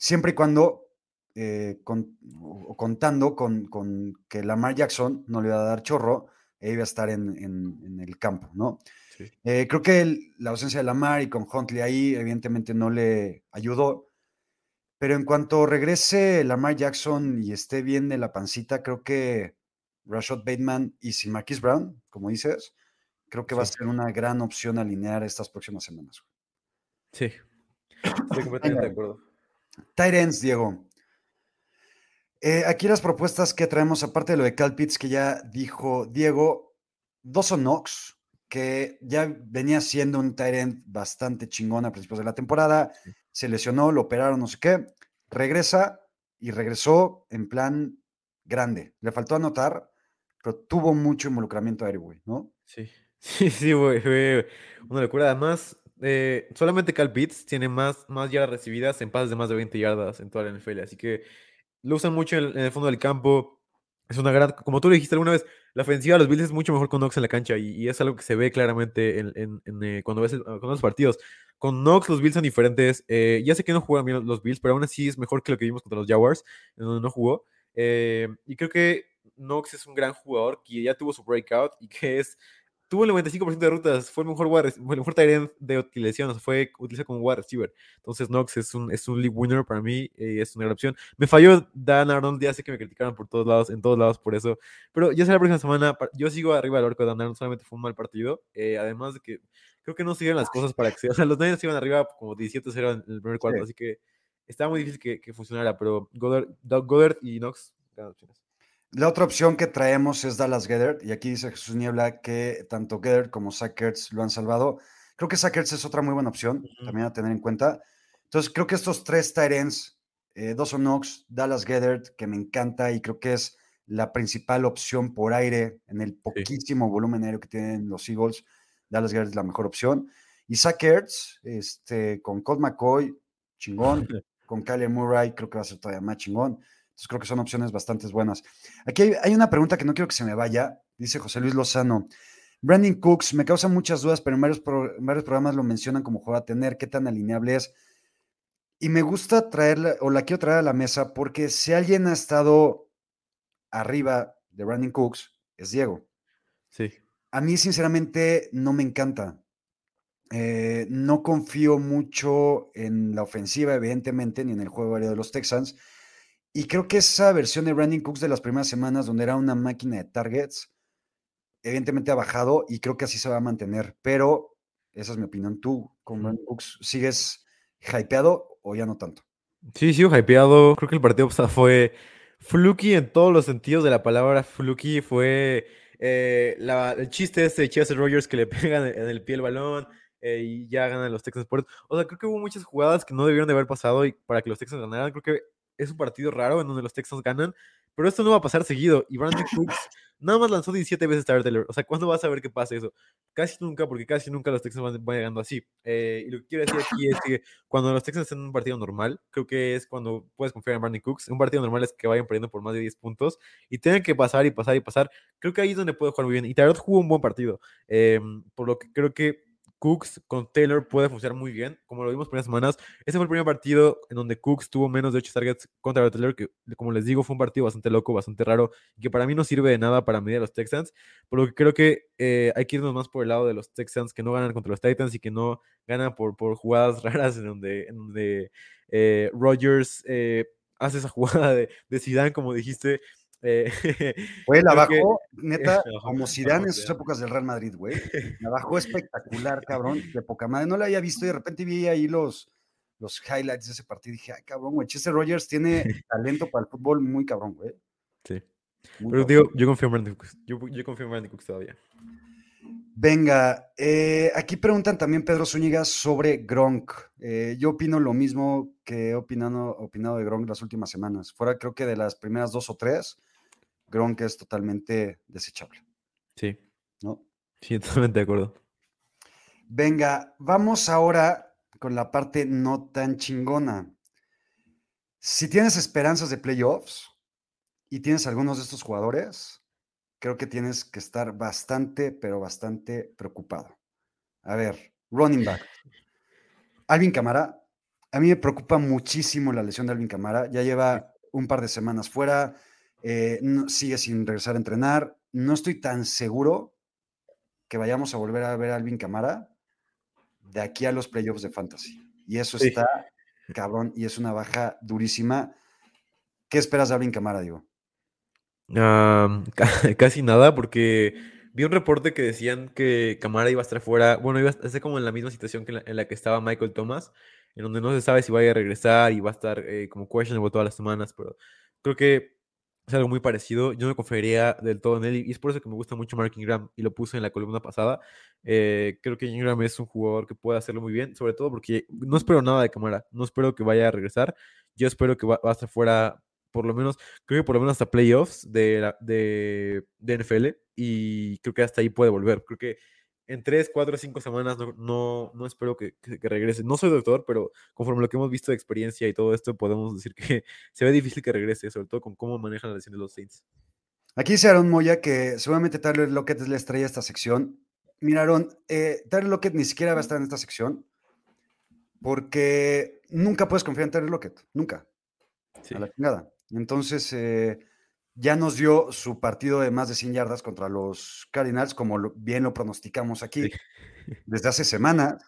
siempre y cuando, eh, con- o- contando con, con que Lamar Jackson no le iba a dar chorro e iba a estar en, en- en el campo, ¿no? Sí. Eh, creo que el- la ausencia de Lamar y con Huntley ahí, evidentemente no le ayudó. Pero en cuanto regrese Lamar Jackson y esté bien de la pancita, creo que Rashad Bateman y sin Marquise Brown, como dices, creo que va a ser una gran opción alinear estas próximas semanas. Sí. Estoy completamente de acuerdo. Tight ends, Diego. Eh, aquí las propuestas que traemos, aparte de lo de Cal Pitts que ya dijo Diego, Dawson Knox, que ya venía siendo un tight end bastante chingón a principios de la temporada, se lesionó, lo operaron, no sé qué, regresa y regresó en plan grande. Le faltó anotar, pero tuvo mucho involucramiento aéreo, güey, ¿no? Sí, sí, sí, güey, una locura. Además, eh, solamente Cal Pitts tiene más, más yardas recibidas en pases de más de 20 yardas en toda la NFL, así que lo usan mucho en el, fondo del campo. Es una gran, como tú lo dijiste alguna vez, la ofensiva de los Bills es mucho mejor con Knox en la cancha y, es algo que se ve claramente en, eh, cuando ves el- los partidos. Con Knox los Bills son diferentes. eh, ya sé que no juegan bien los- los Bills, pero aún así es mejor que lo que vimos contra los Jaguars, en donde no jugó. Eh, y creo que Knox es un gran jugador que ya tuvo su breakout y que es tuvo el 95% de rutas, fue el mejor, fue el mejor tight de utilización, o sea, fue utilizado como wide receiver. Entonces Knox es un, es un league winner para mí, eh, es una gran opción. Me falló Dan Arnold, ya sé que me criticaron por todos lados, en todos lados por eso, pero ya será la próxima semana, yo sigo arriba del arco de Dan Arnold, solamente fue un mal partido, eh, además de que creo que no siguieron las cosas para que se, o sea, los Niners iban arriba como 17-0 en el primer cuarto, Sí. así que estaba muy difícil que, que funcionara, pero Goddard, Doug Goddard y Knox, gran opciones. La otra opción que traemos es Dallas Gedert, y aquí dice Jesús Niebla que tanto Gedert como Sackers lo han salvado. Creo que Sackers es otra muy buena opción, también a tener en cuenta. Entonces, creo que estos tres ends, eh, Dawson Knox, Dallas Gedert, que me encanta y creo que es la principal opción por aire en el poquísimo volumen aéreo que tienen los Eagles. Dallas Gedert es la mejor opción. Y Sackers, este, con Colt McCoy, chingón. con Kyler Murray, creo que va a ser todavía más chingón. Entonces creo que son opciones bastante buenas. Aquí hay, hay una pregunta que no quiero que se me vaya. Dice José Luis Lozano. Brandon Cooks me causa muchas dudas, pero en varios, pro- en varios programas lo mencionan como jugador a tener, qué tan alineable es. Y me gusta traerla, o la quiero traer a la mesa, porque si alguien ha estado arriba de Brandon Cooks, es Diego. Sí. A mí, sinceramente, no me encanta. Eh, no confío mucho en la ofensiva, evidentemente, ni en el juego aéreo de los Texans. Y creo que esa versión de Brandon Cooks de las primeras semanas, donde era una máquina de targets, evidentemente ha bajado y creo que así se va a mantener. Pero esa es mi opinión. ¿Tú con. Brandon Cooks sigues hypeado o ya no tanto? Sí, sigo hypeado. Creo que el partido fue fluky en todos los sentidos de la palabra fluky. Fue eh, la- el chiste este de Chester Rogers que le pegan en el pie el balón eh, y ya ganan los Texans por O sea, creo que hubo muchas jugadas que no debieron de haber pasado y para que los Texans ganaran. Creo que es un partido raro en donde los Texans ganan, pero esto no va a pasar seguido. Y Brandon Cooks nada más lanzó 17 veces Tyler Taylor. O sea, ¿cuándo vas a ver que pasa eso? Casi nunca, porque casi nunca los Texans van, van llegando así. Eh, y lo que quiero decir aquí es que cuando los Texans están en un partido normal, creo que es cuando puedes confiar en Brandon Cooks. Un partido normal es que vayan perdiendo por más de 10 puntos y tienen que pasar y pasar y pasar. Creo que ahí es donde puede jugar muy bien. Y Tyrod jugó un buen partido. eh, por lo que creo que Cooks con Taylor puede funcionar muy bien, como lo vimos primeras semanas. Ese fue el primer partido en donde Cooks tuvo menos de 8 targets contra Taylor, que como les digo fue un partido bastante loco, bastante raro, que para mí no sirve de nada para medir a los Texans, por lo que creo que eh, hay que irnos más por el lado de los Texans que no ganan contra los Titans y que no ganan por, por jugadas raras en donde, en donde eh, Rodgers eh, hace esa jugada de, de Zidane, como dijiste, eh, Güey, la bajó, neta, como Zidane en sus épocas del Real Madrid, güey. La bajó espectacular, cabrón, de poca madre. No la había visto y de repente vi ahí los, los highlights de ese partido y dije, ay, cabrón, güey, Chester Rogers tiene talento para el fútbol muy cabrón, güey. Sí. muy Pero cabrón. digo, yo confío en Brandon Cooks. Yo, yo confío en Brandon Cooks todavía. Venga, eh, aquí preguntan también Pedro Zúñiga sobre Gronk. Eh, yo opino lo mismo que he opinado, opinado de Gronk las últimas semanas. Fuera, creo que de las primeras dos o tres, Gronk es totalmente desechable, Sí, ¿no? sí, totalmente de acuerdo. Venga, vamos ahora con la parte no tan chingona. Si tienes esperanzas de playoffs y tienes algunos de estos jugadores, creo que tienes que estar bastante, pero bastante preocupado. A ver, running back. Alvin Camara. A mí me preocupa muchísimo la lesión de Alvin Camara. Ya lleva un par de semanas fuera, eh, no- sigue sin regresar a entrenar. No estoy tan seguro que vayamos a volver a ver a Alvin Camara de aquí a los playoffs de Fantasy. Y eso Sí. está cabrón y es una baja durísima. ¿Qué esperas de Alvin Camara, digo? Casi nada, porque vi un reporte que decían que Camara iba a estar fuera. Bueno, iba a estar como en la misma situación que en la, en la que estaba Michael Thomas, en donde no se sabe si vaya a regresar y va a estar eh, como questionable todas las semanas, pero creo que algo muy parecido. Yo no confiaría del todo en él y es por eso que me gusta mucho Mark Ingram y lo puse en la columna pasada. Eh, creo que Ingram es un jugador que puede hacerlo muy bien, sobre todo porque no espero nada de Camara, no espero que vaya a regresar. Yo espero que va, va a estar fuera por lo menos, creo que por lo menos hasta playoffs de, de, de NFL y creo que hasta ahí puede volver. Creo que en 3, 4, 5 semanas no, no, no espero que, que- que regrese. No soy doctor, pero conforme lo que hemos visto de experiencia y todo esto, podemos decir que se ve difícil que regrese, sobre todo con cómo manejan la lesión de los Saints. Aquí dice Aaron Moya que seguramente Tyler Lockett les traía esta sección. Mira, Aaron, eh, Tyler Lockett ni siquiera va a estar en esta sección porque nunca puedes confiar en Tyler Lockett, nunca, Sí. a la chingada. Entonces, eh, ya nos dio su partido de más de 100 yardas contra los Cardinals, como lo- bien lo pronosticamos aquí Sí. desde hace semanas.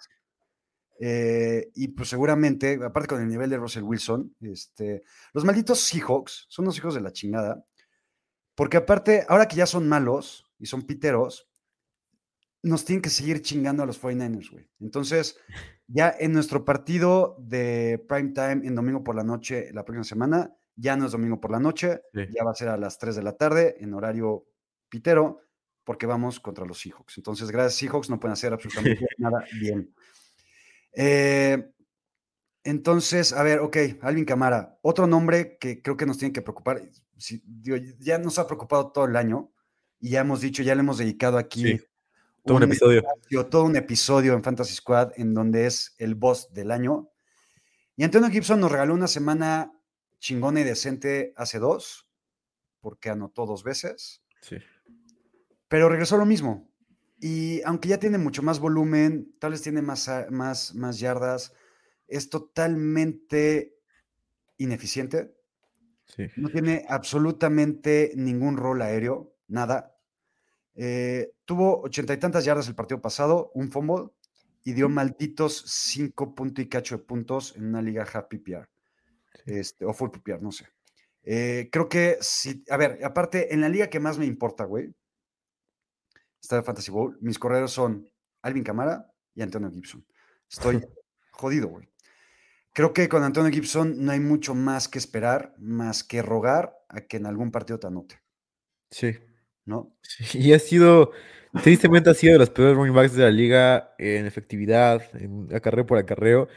Eh, y pues seguramente, aparte con el nivel de Russell Wilson, este, los malditos Seahawks son los hijos de la chingada. Porque aparte, ahora que ya son malos y son piteros, nos tienen que seguir chingando a los 49ers, güey. Entonces, ya en nuestro partido de prime time en domingo por la noche la próxima semana, ya no es domingo por la noche, Sí. ya va a ser a las 3 de la tarde en horario pitero, porque vamos contra los Seahawks. Entonces, gracias Seahawks, no pueden hacer absolutamente nada bien. Eh, entonces, a ver, ok, Alvin Camara, otro nombre que creo que nos tiene que preocupar. si- digo, ya nos ha preocupado todo el año y ya hemos dicho, ya le hemos dedicado aquí Sí, Todo un episodio. espacio, todo un episodio en Fantasy Squad en donde es el boss del año. Y Antonio Gibson nos regaló una semana chingona y decente hace dos, porque anotó dos veces, Sí. pero regresó lo mismo. Y aunque ya tiene mucho más volumen, tal vez tiene más, a- más, más yardas, es totalmente ineficiente. Sí. No tiene absolutamente ningún rol aéreo, nada. Eh, tuvo ochenta y tantas yardas el partido pasado, un fumble, y dio malditos cinco puntos y cacho de puntos en una liga half PPR. Este, o full PPR, no sé. Eh, creo que si, a ver, aparte, en la liga que más me importa, güey, está el Fantasy Bowl, mis correos son Alvin Camara y Antonio Gibson. Estoy jodido, güey. Creo que con Antonio Gibson no hay mucho más que esperar, más que rogar a que en algún partido te anote, Sí. ¿no? Sí, Y ha sido, tristemente ha sido de los peores running backs de la liga en efectividad, en acarreo por acarreo.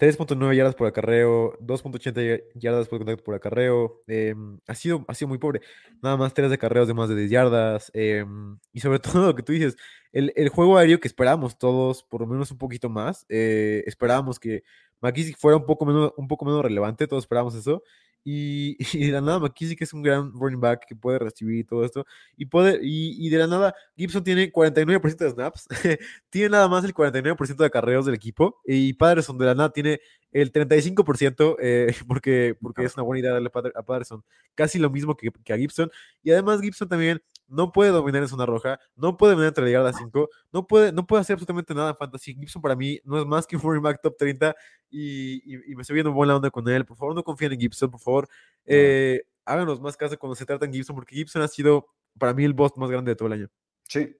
3.9 yardas por acarreo, 2.80 ya- yardas por contacto por acarreo. em, ha sido, ha sido muy pobre. Nada más 3 acarreos de más de 10 yardas. em, y sobre todo lo que tú dices, el, el juego aéreo que esperábamos todos, por lo menos un poquito más. eh, esperábamos que McKissick fuera un poco menos, un poco menos relevante, todos esperábamos eso. Y, y de la nada McKissick es un gran running back que puede recibir y todo esto. Y, puede, y, y de la nada Gibson tiene 49% de snaps, tiene nada más el 49% de acarreos del equipo. Y Patterson de la nada tiene el 35%, eh, porque, porque es una buena idea darle a Patterson casi lo mismo que, que, a Gibson. Y además Gibson también no puede dominar en zona roja, no puede dominar entre la 5, no puede, no puede hacer absolutamente nada en fantasy. Gibson para mí no es más que un running back top 30 y, y, y, me estoy viendo buena onda con él. Por favor, no confíen en Gibson, por favor. Eh, háganos más caso cuando se trata en Gibson, porque Gibson ha sido para mí el boss más grande de todo el año. Sí,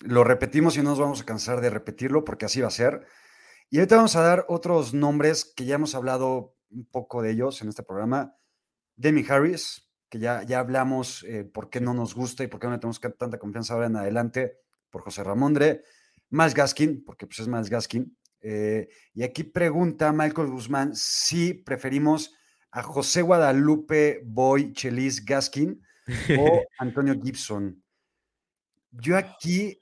lo repetimos y no nos vamos a cansar de repetirlo porque así va a ser. Y ahorita vamos a dar otros nombres que ya hemos hablado un poco de ellos en este programa. Demi Harris, que ya, ya hablamos eh, por qué no nos gusta y por qué no le tenemos tanta confianza ahora en adelante, por José Ramondre. Miles Gaskin, porque pues es Miles Gaskin. Eh, y aquí pregunta Michael Guzmán si preferimos a José Guadalupe Boy Chelis Gaskin o Antonio Gibson. Yo aquí,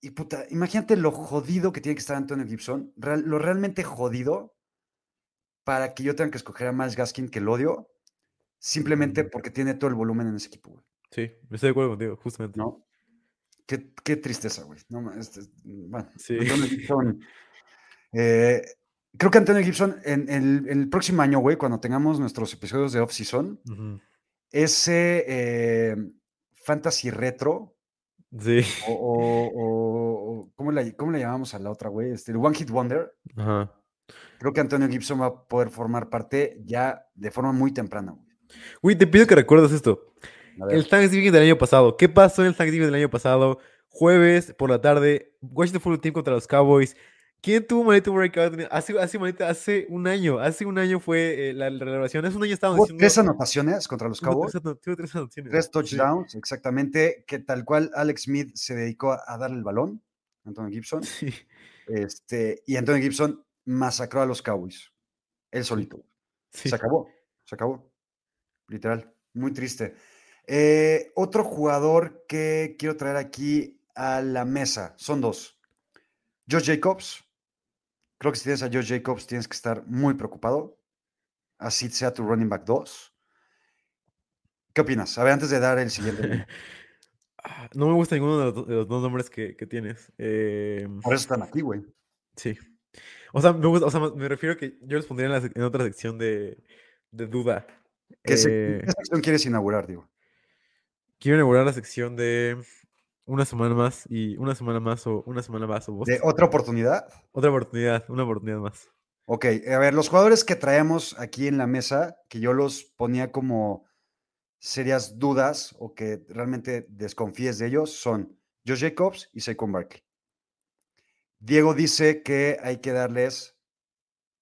y puta, imagínate lo jodido que tiene que estar Antonio Gibson, real, lo realmente jodido para que yo tenga que escoger a Miles Gaskin, que lo odio, simplemente porque tiene todo el volumen en ese equipo. Güey. Sí, estoy de acuerdo contigo, justamente. ¿No? Qué, qué tristeza, güey. No, este, bueno, sí. Antonio Gibson. Eh, creo que Antonio Gibson, en el, en el próximo año, güey, cuando tengamos nuestros episodios de off-season, Uh -huh. ese eh, fantasy retro, Sí. o, o, ¿cómo, le, ¿cómo le llamamos a la otra, güey? Este, el One Hit Wonder. Ajá. Creo que Antonio Gibson va a poder formar parte ya de forma muy temprana, güey. Güey, te pido que recuerdes esto. A El Thanksgiving del año pasado. ¿Qué pasó en el Thanksgiving del año pasado? Jueves por la tarde, Washington Football Team contra los Cowboys. ¿Quién tuvo maldito breakout? Hace, hace, un año, hace un año fue eh, la, renovación. Hace un año estábamos diciendo. tres anotaciones contra los Cowboys, tres ano- tuvo tres anotaciones. tres Sí. touchdowns, exactamente, que tal cual Alex Smith se dedicó a, a darle el balón, Antonio Gibson, Sí. este, y Antonio Gibson masacró a los Cowboys, él solito. Sí. Se acabó, se acabó. Literal, muy triste. Eh, otro jugador que quiero traer aquí a la mesa, son dos. Josh Jacobs. Creo que si tienes a Josh Jacobs tienes que estar muy preocupado. Así sea tu running back 2. ¿Qué opinas? A ver, antes de dar el siguiente. Ah, No me gusta ninguno de los, do- de los dos nombres que, que tienes. Eh, Por eso están aquí, güey. sí. O sea, me gusta, o sea, me refiero que yo los pondría en, la sec- en otra sección de, de duda. ¿Qué, Eh, qué sección quieres inaugurar, digo? quiero inaugurar la sección de una semana más y una semana más o una semana más o vos. ¿De otra oportunidad? Otra oportunidad, una oportunidad más. Ok, a ver, los jugadores que traemos aquí en la mesa, que yo los ponía como serias dudas o que realmente desconfíes de ellos, son Josh Jacobs y Saquon Barkley. Diego dice que hay que darles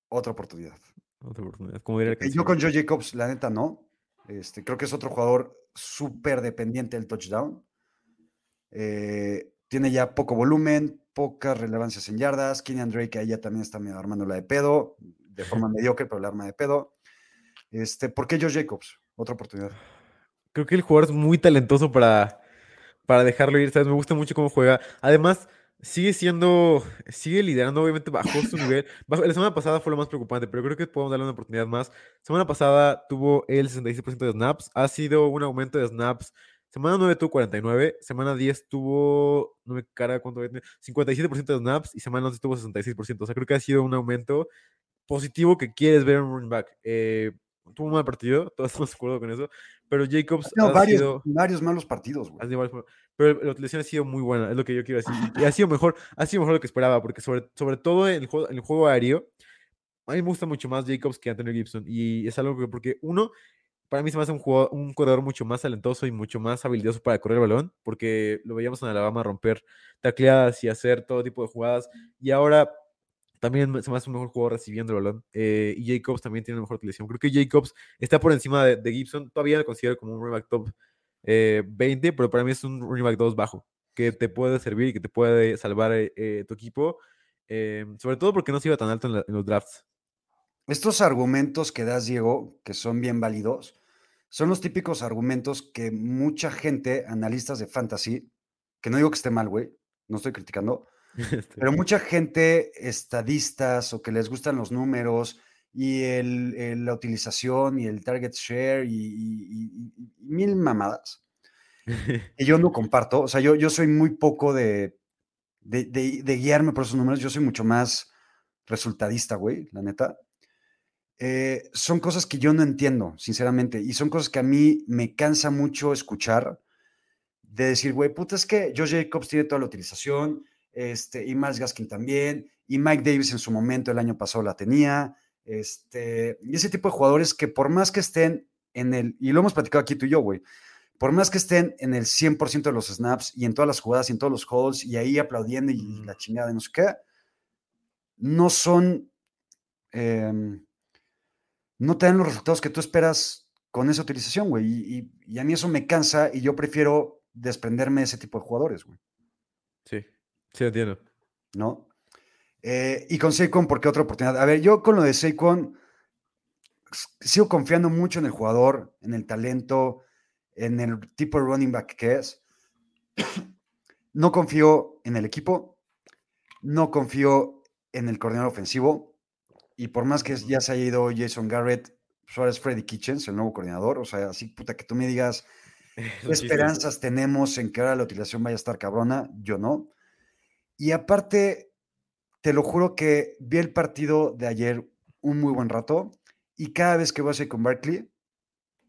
otra oportunidad. Otra oportunidad. Como diría la. Yo con Josh Jacobs, la neta, no. Este, creo que es otro jugador súper dependiente del touchdown. Eh, tiene ya poco volumen, pocas relevancias en yardas. Kenyan Drake ahí ya también está medio armándola de pedo, de forma mediocre, pero la arma de pedo. Este, ¿Por qué Josh Jacobs? Otra oportunidad. Creo que el jugador es muy talentoso para, para dejarlo ir, ¿sabes? Me gusta mucho cómo juega. Además, sigue siendo, sigue liderando, obviamente bajó su nivel. Bajó- la semana pasada fue lo más preocupante, pero creo que podemos darle una oportunidad más. Semana pasada tuvo el 66% de snaps, ha sido un aumento de snaps. Semana 9 tuvo 49, semana 10 tuvo, no me cara cuánto había tenido, 57% de snaps y semana 11 tuvo 66%. O sea, creo que ha sido un aumento positivo que quieres ver en un running back. Eh, tuvo un mal partido, todos estamos de acuerdo con eso, pero Jacobs No, ha varios, sido... varios malos partidos, güey. sido Pero la utilización ha sido muy buena, es lo que yo quiero decir. Y ha sido mejor, ha sido mejor lo que esperaba, porque sobre, sobre todo en el, juego, en el juego aéreo, a mí me gusta mucho más Jacobs que Antonio Gibson. Y es algo que, porque uno, para mí se me hace un, jugador, un corredor mucho más talentoso y mucho más habilidoso para correr el balón, porque lo veíamos en Alabama romper tacleadas y hacer todo tipo de jugadas. Y ahora también se me hace un mejor jugador recibiendo el balón. eh, y Jacobs también tiene mejor utilización. Creo que Jacobs está por encima de, Gibson. Todavía lo considero como un running back top eh, 20, pero para mí es un running back 2 bajo, que te puede servir y que te puede salvar eh, eh, tu equipo. sobre todo porque no se iba tan alto en, la- en los drafts. Estos argumentos que das, Diego, que son bien válidos, son los típicos argumentos que mucha gente, analistas de fantasy, que no digo que esté mal, güey, no estoy criticando, pero mucha gente, estadistas o que les gustan los números y el, el- la utilización y el target share y, y- y- y mil mamadas que yo no comparto. O sea, yo, yo soy muy poco de, de, de- de guiarme por esos números. Yo soy mucho más resultadista, güey, la neta. Eh, son cosas que yo no entiendo, sinceramente, y son cosas que a mí me cansa mucho escuchar de decir, güey, puta, es que Josh Jacobs tiene toda la utilización, este, y Miles Gaskin también, y Mike Davis en su momento el año pasado la tenía, este, y ese tipo de jugadores que por más que estén en el, y lo hemos platicado aquí tú y yo, güey, por más que estén en el 100% de los snaps y en todas las jugadas y en todos los holds y ahí aplaudiendo y la chingada y no sé qué, no son, em, no te dan los resultados que tú esperas con esa utilización, güey. Y, y- y a mí eso me cansa y yo prefiero desprenderme de ese tipo de jugadores, güey, Sí, sí, entiendo. ¿no? Eh, y con Saquon, ¿por qué otra oportunidad? A ver, yo con lo de Saquon sigo confiando mucho en el jugador, en el talento, en el tipo de running back que es. No confío en el equipo, no confío en el coordinador ofensivo. Y por más que ya se haya ido Jason Garrett, Suárez Freddy Kitchens, el nuevo coordinador, o sea, así puta que tú me digas, ¿Qué esperanzas tenemos en que ahora la utilización vaya a estar cabrona? Yo no. Y aparte, te lo juro que vi el partido de ayer un muy buen rato y cada vez que voy a ser con Barkley,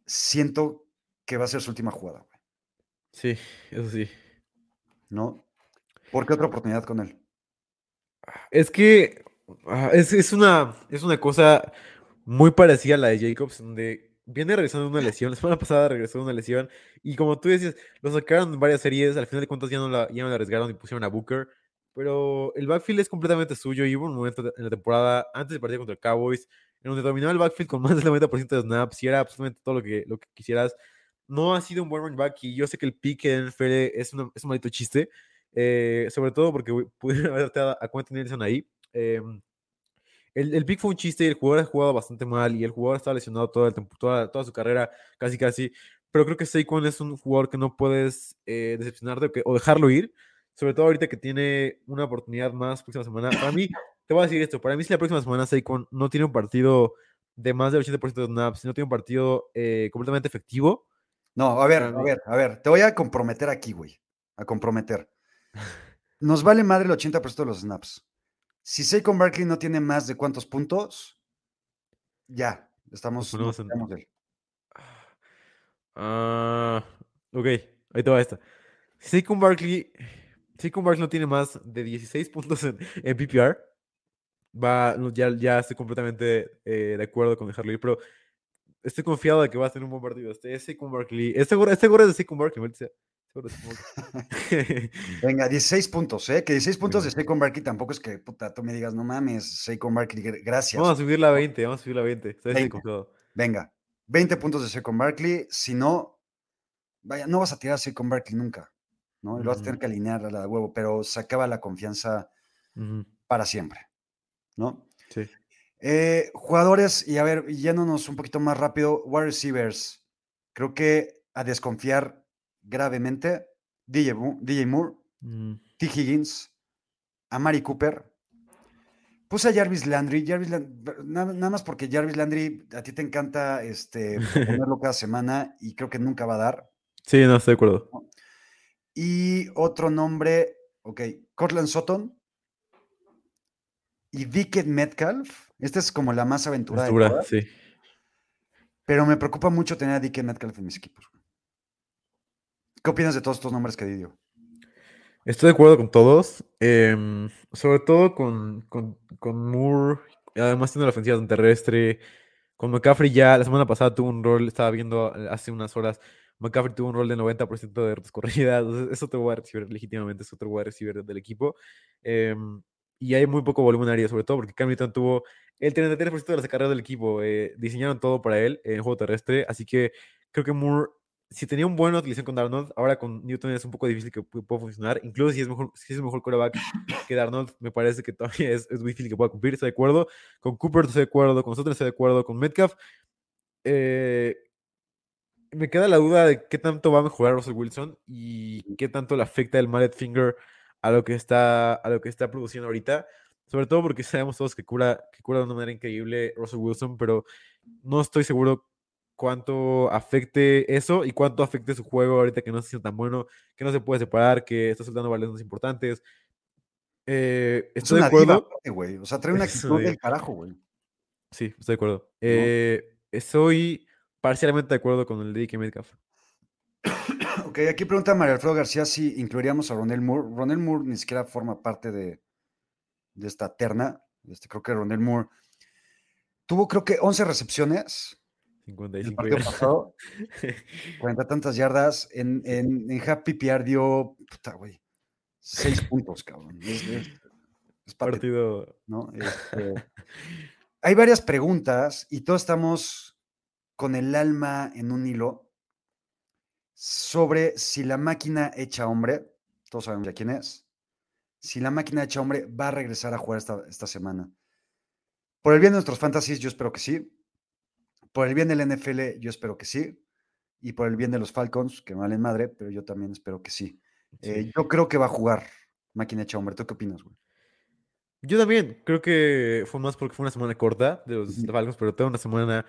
siento que va a ser su última jugada, güey, Sí, eso sí. ¿no? ¿Por qué otra oportunidad con él? Es que ah, es, es una, es una cosa muy parecida a la de Jacobs, donde viene regresando de una lesión. La semana pasada regresó de una lesión. Y como tú decías, lo sacaron en varias series. Al final de cuentas ya no la, ya no la arriesgaron y pusieron a Booker. Pero el backfield es completamente suyo. Y hubo un momento en la temporada, antes del partido contra el Cowboys, en donde dominaba el backfield con más del 90% de snaps y era absolutamente todo lo que, lo que quisieras. No ha sido un buen running back y yo sé que el pick en NFL es, una- es un maldito chiste. eh, sobre todo porque pudieron haberte dado a Quentin Nelson ahí. em, el, el pick fue un chiste y el jugador ha jugado bastante mal y el jugador está lesionado todo el toda, toda su carrera, casi casi. Pero creo que Saquon es un jugador que no puedes eh, decepcionarte o, que- o dejarlo ir, sobre todo ahorita que tiene una oportunidad más próxima semana. Para mí, te voy a decir esto, para mí si la próxima semana Saquon no tiene un partido de más del 80% de snaps, si no tiene un partido eh, completamente efectivo, No, a ver, a ver, a ver, te voy a comprometer aquí, güey, a comprometer. Nos vale madre el 80% de los snaps. Si Saquon Barkley no tiene más de cuántos puntos, ya, estamos... nos en- quitamos de él. Ah, ok, ahí te va esta. Saquon Barkley, Saquon Barkley no tiene más de 16 puntos en, en PPR. Va, ya, ya estoy completamente eh, de acuerdo con dejarlo ir, pero estoy confiado de que va a tener un buen partido. Este es Saquon Barkley. Este gorro, este gorro es de Saquon Barkley, maldita. Este. Venga, 16 puntos, ¿eh? Que 16 puntos de Venga. Saquon Barkley tampoco es que, puta, tú me digas, no mames, Saquon Barkley, gr- gracias. vamos a subirla a 20, vamos a subirla a 20. Estoy así 20. confiado. Venga, 20 puntos de Saquon Barkley, si no, vaya, no vas a tirar a Saquon Barkley nunca, ¿no? Y lo vas a tener que alinear a la de huevo, pero se acaba la confianza para siempre, ¿no? Sí. Eh, jugadores, y a ver, yéndonos un poquito más rápido, wide receivers, creo que a desconfiar gravemente, DJ, Mo- DJ Moore, Mm, T. Higgins, a Mari Cooper. Puse a Jarvis Landry, Jarvis nada, nada más porque Jarvis Landry a ti te encanta este, ponerlo cada semana y creo que nunca va a dar. Sí, no, estoy de acuerdo. Y otro nombre, ok, Cortland Sutton y Dickett Metcalf. Esta es como la más aventurada. de Aventura, sí. pero me preocupa mucho tener a Dickett Metcalf en mis equipos. ¿Qué opinas de todos estos nombres que di yo? Estoy de acuerdo con todos, em, sobre todo con, con, con Moore, además tiene la ofensiva terrestre. Con McCaffrey ya la semana pasada tuvo un rol, estaba viendo eh, hace unas horas, McCaffrey tuvo un rol de 90% de rutas corridas, es otro wide receiver, legítimamente es otro wide receiver del equipo. em, y hay muy poco volumen aéreo, sobre todo porque Cam Newton tuvo el 33% de las carreras del equipo, eh, diseñaron todo para él en juego terrestre, así que creo que Moore si tenía un buena utilización con Darnold, ahora con Newton es un poco difícil que pu- pueda funcionar. Incluso si es mejor, si es mejor quarterback que Darnold, me parece que todavía es, es muy difícil que pueda cumplir. Estoy de acuerdo. Con Cooper estoy de acuerdo. Con nosotros estoy de acuerdo. Con Metcalf. eh, me queda la duda de qué tanto va a mejorar Russell Wilson y qué tanto le afecta el mallet finger a lo que está, a lo que está produciendo ahorita. Sobre todo porque sabemos todos que cura, que cura de una manera increíble Russell Wilson, pero no estoy seguro cuánto afecte eso y cuánto afecte su juego ahorita que no está siendo tan bueno, que no se puede separar, que está soltando balones importantes. Eh, Es estoy de acuerdo. diva. O sea, trae una actitud del carajo, güey. Sí, estoy de acuerdo. Eh, estoy parcialmente de acuerdo con el de DK Metcalf. Ok, aquí pregunta María Alfredo García si incluiríamos a Ronel Moore. Ronel Moore ni siquiera forma parte de, de esta terna. Este, creo que Ronel Moore tuvo, creo que 11 recepciones el 55 partido yardas. pasado, 40 tantas yardas. En, en, en Happy PR dio, puta, güey, 6 puntos, cabrón. Es, es- es patético, Partido. ¿no? Este, hay varias preguntas y todos estamos con el alma en un hilo sobre si la máquina hecha hombre, todos sabemos ya quién es, si la máquina hecha hombre va a regresar a jugar esta, esta semana. Por el bien de nuestros fantasies, yo espero que sí. Por el bien del NFL, yo espero que sí. Y por el bien de los Falcons, que me valen madre, pero yo también espero que sí. Eh, yo creo que va a jugar máquina hecha hombre. ¿Tú qué opinas, güey? Yo también creo que fue más porque fue una semana corta de los. Falcons, pero toda una semana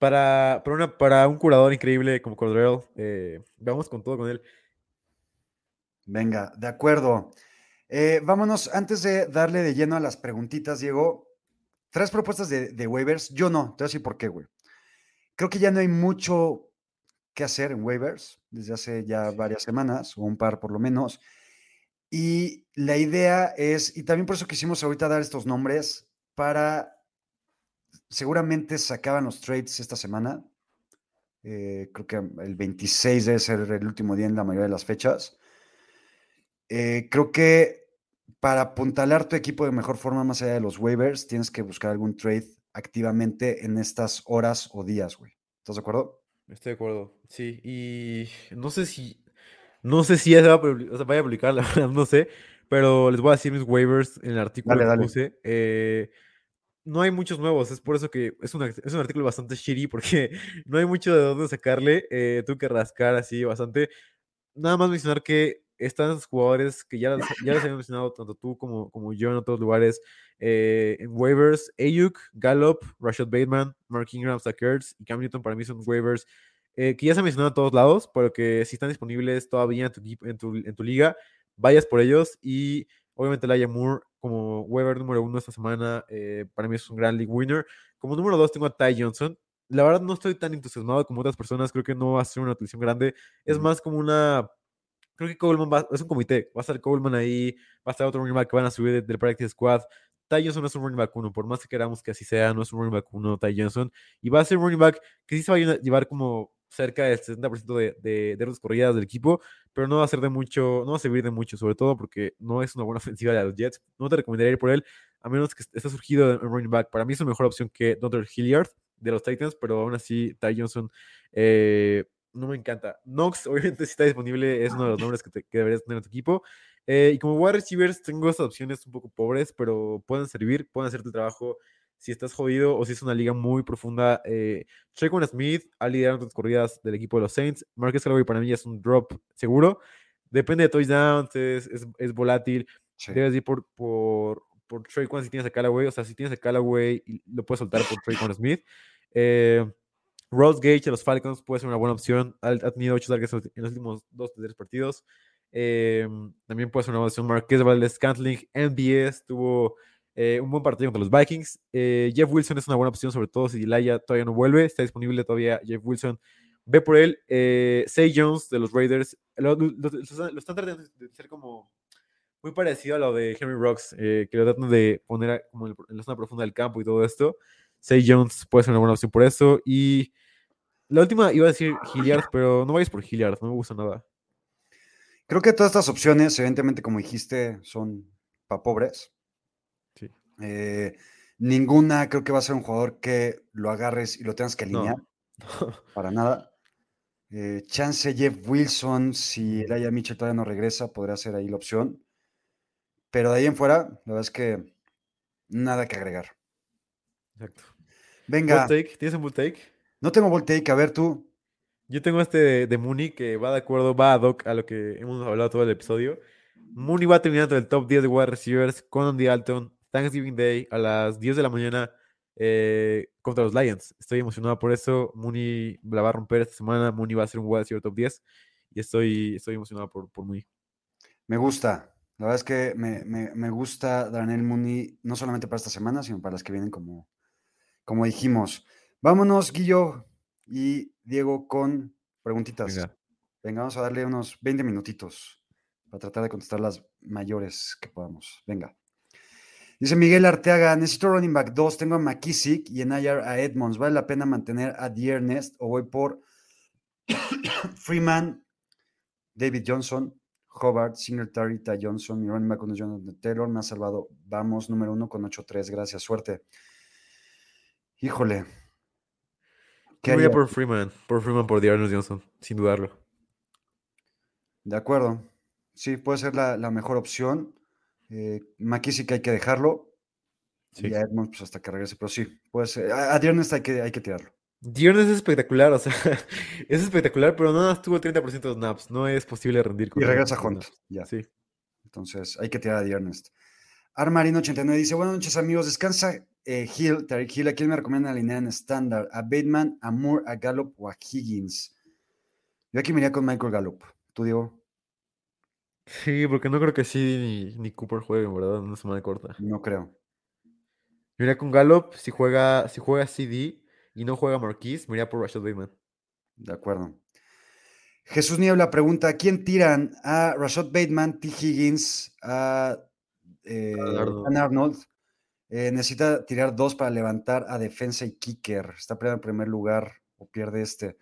para, para, una, para un curador increíble como Cordell. eh, vamos con todo con él. Venga, de acuerdo. Eh, vámonos, antes de darle de lleno a las preguntitas, Diego, tres propuestas de, de waivers. Yo no, te voy a decir por qué, güey. Creo que ya no hay mucho que hacer en waivers desde hace ya varias semanas, o un par por lo menos. Y la idea es, y también por eso quisimos ahorita dar estos nombres, para, seguramente se acaban los trades esta semana. Eh, creo que el 26 debe ser el último día en la mayoría de las fechas. Eh, creo que para apuntalar tu equipo de mejor forma más allá de los waivers, tienes que buscar algún trade activamente en estas horas o días, güey. ¿Estás de acuerdo? Estoy de acuerdo. Sí, y no sé si. No sé si ya se va a, publi- o sea, vaya a publicar, la verdad, no sé. Pero les voy a decir mis waivers en el artículo Dale, que dale. puse. eh, no hay muchos nuevos, es por eso que es un, es un artículo bastante shitty, porque no hay mucho de dónde sacarle. eh, tuve que rascar así bastante. Nada más mencionar que están esos jugadores que ya, los- ya les había mencionado tanto tú como, como yo en otros lugares. eh, en waivers, Ayuk, Gallup, Rashad Bateman, Mark Ingram, Zach y Cam Newton para mí son waivers eh, que ya se han mencionado a todos lados, pero que si están disponibles todavía en tu, en tu, en tu liga, vayas por ellos. Y obviamente Laia Moore como waiver número uno esta semana, eh, para mí es un gran league winner. Como número dos tengo a Ty Johnson. La verdad no estoy tan entusiasmado como otras personas, creo que no va a ser una utilización grande. Es más como una... Creo que Coleman va, es un comité, va a estar Coleman ahí, va a estar otro running back que van a subir de- del practice squad. Ty Johnson no es un running back uno, por más que queramos que así sea, no es un running back uno, Ty Johnson. Y va a ser un running back que sí se va a llevar como cerca del 60% de, de, de rutas corridas del equipo, pero no va a ser de mucho, no va a servir de mucho, sobre todo porque no es una buena ofensiva de los Jets. No te recomendaría ir por él, a menos que esté surgido en running back. Para mí es una mejor opción que Dr. Hilliard de los Titans, pero aún así Ty Johnson eh, no me encanta. Knox, obviamente, si está disponible, es uno de los nombres que, te, que deberías tener en tu equipo. Eh, y como wide receivers, tengo estas opciones un poco pobres, pero pueden servir, pueden hacerte el trabajo si estás jodido o si es una liga muy profunda. Eh, Smith ha liderado las corridas del equipo de los Saints. Marcus Callaway para mí es un drop seguro. Depende de touchdowns, es, es, es volátil. Sí. Debes ir por, por, por Traquan si tienes a Callaway. O sea, si tienes a Callaway, lo puedes soltar por Traquan Smith. Eh, Ross Gage de los Falcons puede ser una buena opción. Ha, ha tenido 8 targets en los últimos 2 3 partidos. Eh, también puede ser una buena opción. Marquez Valdez Scantling, MBS, tuvo eh, un buen partido contra los Vikings. Eh, Jeff Wilson es una buena opción, sobre todo si Laia todavía no vuelve. Está disponible todavía Jeff Wilson. Ve por él. Eh, Say Jones de los Raiders. Lo, están tratando de ser como muy parecido a lo de Henry Rocks, eh, que lo tratan de poner como en la zona profunda del campo y todo esto. Say Jones puede ser una buena opción por eso. Y la última iba a decir Hilliard, pero no vayas por Hilliard, no me gusta nada. Creo que todas estas opciones, evidentemente, como dijiste, son para pobres. Eh, ninguna creo que va a ser un jugador que lo agarres y lo tengas que alinear. No. para nada. Eh, chance Jeff Wilson, si el Aya Mitchell todavía no regresa, podría ser ahí la opción. Pero de ahí en fuera, la verdad es que nada que agregar. Exacto. Venga. Take. ¿Tienes un bull take? No tengo ball take, a ver tú. Yo tengo este de, de, Mooney que va de acuerdo, va a doc a lo que hemos hablado todo el episodio. Mooney va terminando el top 10 de wide receivers con Andy Alton, Thanksgiving Day a las 10 de la mañana eh, contra los Lions. Estoy emocionado por eso. Mooney la va a romper esta semana. Mooney va a ser un wide receiver top 10 y estoy, estoy emocionado por, por Mooney. Me gusta. La verdad es que me, me, me gusta Daniel Mooney, no solamente para esta semana, sino para las que vienen, como, como dijimos. Vámonos, Guillo y Diego, con preguntitas. Venga. Venga, vamos a darle unos 20 minutitos para tratar de contestar las mayores que podamos. Venga. Dice Miguel Arteaga, necesito running back 2, tengo a McKissick y en IR a Edmonds. ¿Vale la pena mantener a Diernest o voy por Freeman, David Johnson, Hobart, Singletary, Ty Johnson, mi running back Jonathan Taylor, me ha salvado. Vamos, número uno con 8-3, gracias, suerte. Híjole. ¿Qué Yo voy a por Freeman, por Freeman por Dearness Johnson, sin dudarlo. De acuerdo. Sí, puede ser la, la mejor opción. Eh, McKissick hay que dejarlo. Sí. Y a Edmonds pues, hasta que regrese, pero sí, puede ser. A, a Dearness hay que, hay que tirarlo. Dearness es espectacular, o sea, es espectacular, pero nada más tuvo 30% de snaps. No es posible rendir con Y regresa Hunt. Ya. Sí. Entonces, hay que tirar a Dearness. Armarino89 dice: Buenas noches, amigos. Descansa eh, Hill, Tarek Hill. ¿A quién me recomiendan alinear en estándar? ¿A Bateman, a Moore, a Gallup o a Higgins? Yo aquí me iría con Michael Gallup. ¿Tú, Diego? Sí, porque no creo que sí ni, ni Cooper jueguen, ¿verdad? En una semana corta. No creo. Mira con Gallup, si juega, si juega CD y no juega Marquise, me iría por Rashad Bateman. De acuerdo. Jesús Niebla pregunta: ¿a quién tiran? ¿A Rashad Bateman, T. Higgins, a eh, Arnold. Dan Arnold? Eh, necesita tirar dos para levantar a defensa y kicker. Está peleando en primer lugar o pierde este.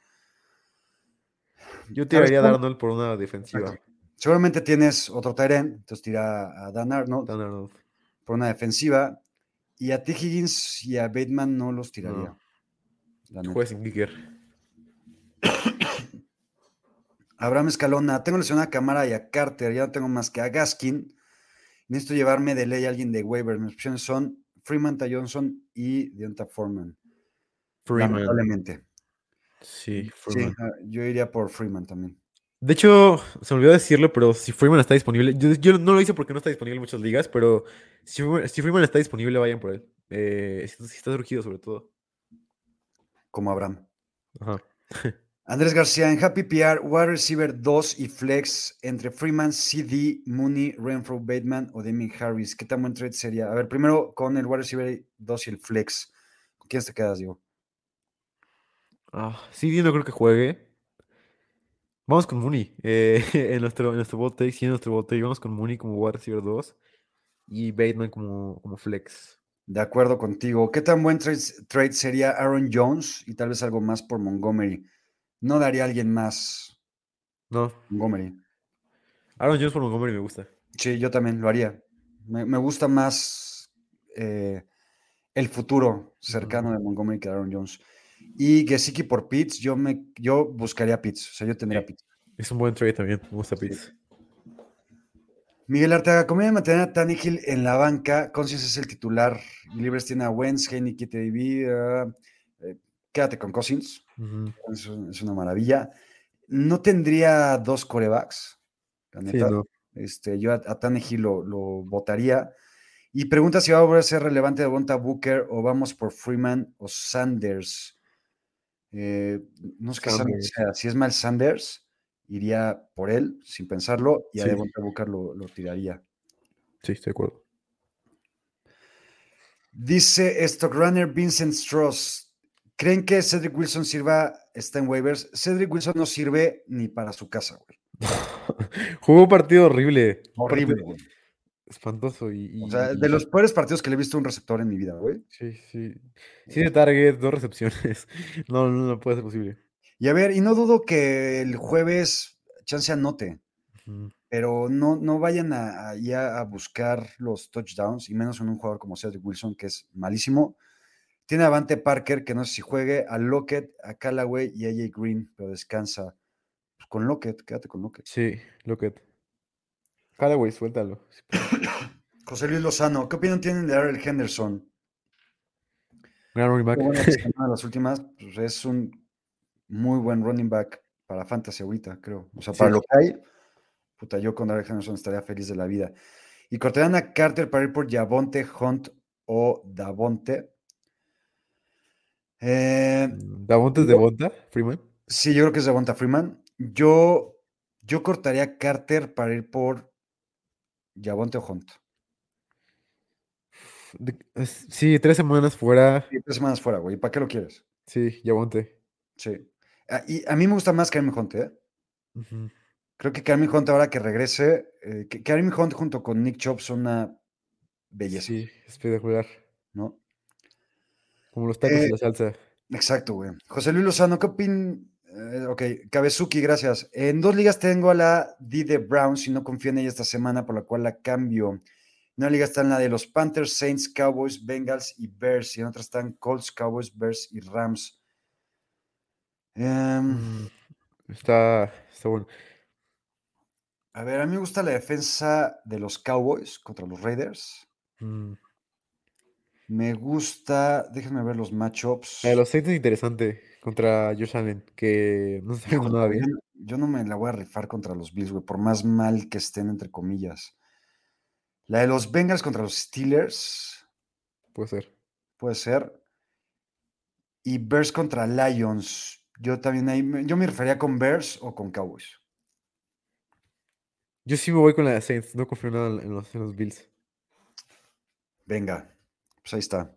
Yo ¿Sabes tiraría a? Darnold por una defensiva. Seguramente tienes otro Tyren, entonces tira a Dan Arnold Dan Arnold. por una defensiva. Y a T. Higgins y a Bateman no los tiraría. No. Juega sin kicker. Abraham Escalona, tengo lesionada a Camara y a Carter, ya no tengo más que a Gaskin. Necesito llevarme de ley a alguien de waiver. Mis opciones son Freeman, Johnson y Deonta Foreman. Freeman. Lamentablemente. Sí, Sí, Freeman. ah, yo iría por Freeman también. De hecho, se me olvidó decirlo, pero si Freeman está disponible, yo, yo no lo hice porque no está disponible en muchas ligas, pero si Freeman, si Freeman está disponible, vayan por él. Eh, si, si está surgido, sobre todo. Como Abraham. Ajá. Andrés García, en Happy PR, wide receiver 2 y flex entre Freeman, CD, Mooney, Renfro, Bateman o Damien Harris. ¿Qué tan buen trade sería? A ver, primero con el wide receiver 2 y el flex. ¿Con quién te quedas, Diego? Ah, CD no creo que juegue. Vamos con Mooney. eh, en nuestro, en nuestro bot take, sí, en nuestro bot take, vamos con Mooney como wide receiver 2 y Bateman como, como flex. De acuerdo contigo. ¿Qué tan buen trade, trade sería Aaron Jones y tal vez algo más por Montgomery? No daría alguien más No, Montgomery. Aaron Jones por Montgomery me gusta. Sí, yo también lo haría. Me, me gusta más eh, el futuro cercano de Montgomery que Aaron Jones. Y Gesicki por Pitts, yo, me, yo buscaría Pitts. O sea, yo tendría. Pitts. Es un buen trade también. Me gusta Pitts. Miguel Arteaga, ¿cómo mantener a Tannehill en la banca? Cousins es el titular. Libres tiene a Wentz, Henry, KTV. ah, eh, quédate con Cousins. Es, un- es una maravilla. No tendría dos corebacks. La Sí, neta. no. Este, yo a, a Tannehill lo, lo votaría. Y pregunta si va a volver a ser relevante de Bonta Booker o vamos por Freeman o Sanders. Eh, no Sanders Sanders. sea. Si es mal Sanders, iría por él sin pensarlo y a Sí. Devonta Booker lo, lo tiraría. Sí, estoy de acuerdo. Dice Stockrunner Vincent Strauss. ¿Creen que Cedric Wilson sirva? Está en waivers. Cedric Wilson no sirve ni para su casa, güey. Jugó un partido horrible. Horrible, güey. Espantoso. Y, O sea, y- de los peores partidos que le he visto a un receptor en mi vida, güey. Sí, sí. Sí, de target, dos recepciones. No, no, no puede ser posible. Y a ver, y no dudo que el jueves chance anote, pero no, no vayan a, a- ya a buscar los touchdowns, y menos en un jugador como Cedric Wilson, que es malísimo. Tiene a Avante Parker, que no sé si juegue, a Lockett, a Callaway y a AJ Green, pero descansa. Pues con Lockett, quédate con Lockett. Sí, Lockett. Callaway, suéltalo. José Luis Lozano, ¿qué opinión tienen de Darrell Henderson? Gran running back. Ganó las últimas, pues es un muy buen running back para Fantasy ahorita, creo. O sea, Sí. para lo que hay, puta, yo con Darrell Henderson estaría feliz de la vida. Y cortarían a Carter para ir por Javonte, Hunt o Davonte. Eh, ¿Davonte es de Bonta, Freeman? sí, yo creo que es Davonta Freeman. Yo, yo cortaría a Carter para ir por Javonte o Hunt. De- es- Sí, tres semanas fuera. Y tres semanas fuera, güey. ¿Para qué lo quieres? Sí, Yavonte. Sí. Ah, y a mí me gusta más Karim Hunt, ¿eh? Creo que Karim Hunt, ahora que regrese, eh, que Karim Hunt junto con Nick Chubb son una belleza, Sí, espectacular. ¿no? Como los tacos Eh, y la salsa. Exacto, güey. José Luis Lozano, ¿qué opin? Eh, ok, Cabezuki, gracias. En dos ligas tengo a la D de Browns y no confío en ella esta semana, por la cual la cambio. En una liga está en la de los Panthers, Saints, Cowboys, Bengals y Bears. Y en otra están Colts, Cowboys, Bears y Rams. Em, Mm, Está, está bueno. a ver, a mí me gusta la defensa de los Cowboys contra los Raiders. Mm. Me gusta, déjenme ver los matchups. La de los Saints es interesante contra Josh Allen, que no está Híjole, nada bien. yo no me la voy a rifar contra los Bills, güey, por más mal que estén, entre comillas. La de los Bengals contra los Steelers, Puede ser. puede ser. Y Bears contra Lions. Yo también ahí, me- yo me refería con Bears o con Cowboys. Yo sí me voy con la de Saints, no confío nada en los, en los Bills. Venga, pues ahí está.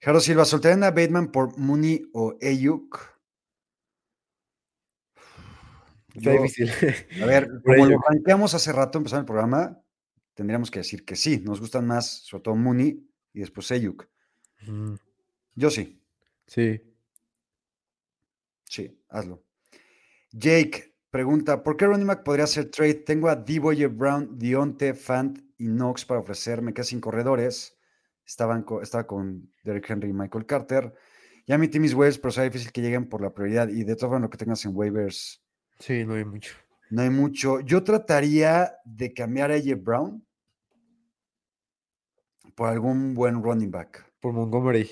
Jaro Silva, ¿soltarían a Bateman por Mooney o Ayuk? Está Yo- difícil. A ver, como lo planteamos hace rato empezando el programa, tendríamos que decir que sí, nos gustan más, sobre todo Mooney y después Ayuk. Mm, Yo sí, Sí. sí, hazlo. Jake pregunta, ¿por qué running back podría hacer trade? Tengo a Devoye Brown, Dionte, Fant y Knox para ofrecer, me quedé sin corredores. Estaban co- estaba con Derrick Henry y Michael Carter. Ya mi team is waivers, pero será difícil que lleguen por la prioridad. Y de todo formas, lo que tengas en waivers, Sí, no hay mucho. no hay mucho. Yo trataría de cambiar a AJ Brown por algún buen running back. Por Montgomery.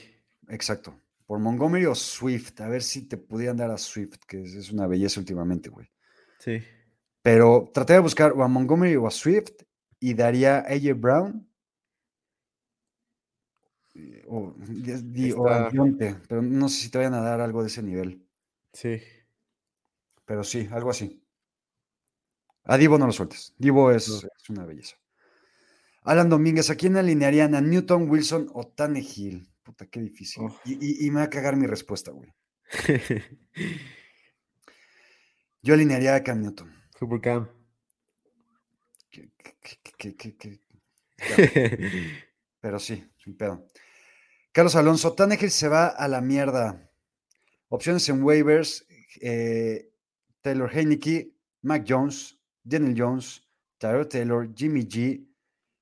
Exacto. Por Montgomery o Swift. A ver si te pudieran dar a Swift, que es, una belleza últimamente, güey. Sí. Pero traté de buscar o a Montgomery o a Swift y daría a AJ Brown o, Está- pero no sé si te vayan a dar algo de ese nivel. Sí. Pero sí, algo así. A Divo no lo sueltes. Divo es, No. es una belleza. Alan Domínguez, ¿a quién alinearían? ¿A Newton, Wilson o Tannehill? Puta, qué difícil. Oh. Y, y- y me va a cagar mi respuesta, güey. Yo alinearía a Cam Newton. Super Cam. Pero sí, sin pedo. Carlos Alonso, Tannehill se va a la mierda. Opciones en waivers: eh, Taylor Heineke, Mac Jones, Daniel Jones, Tyrell Taylor, Jimmy G,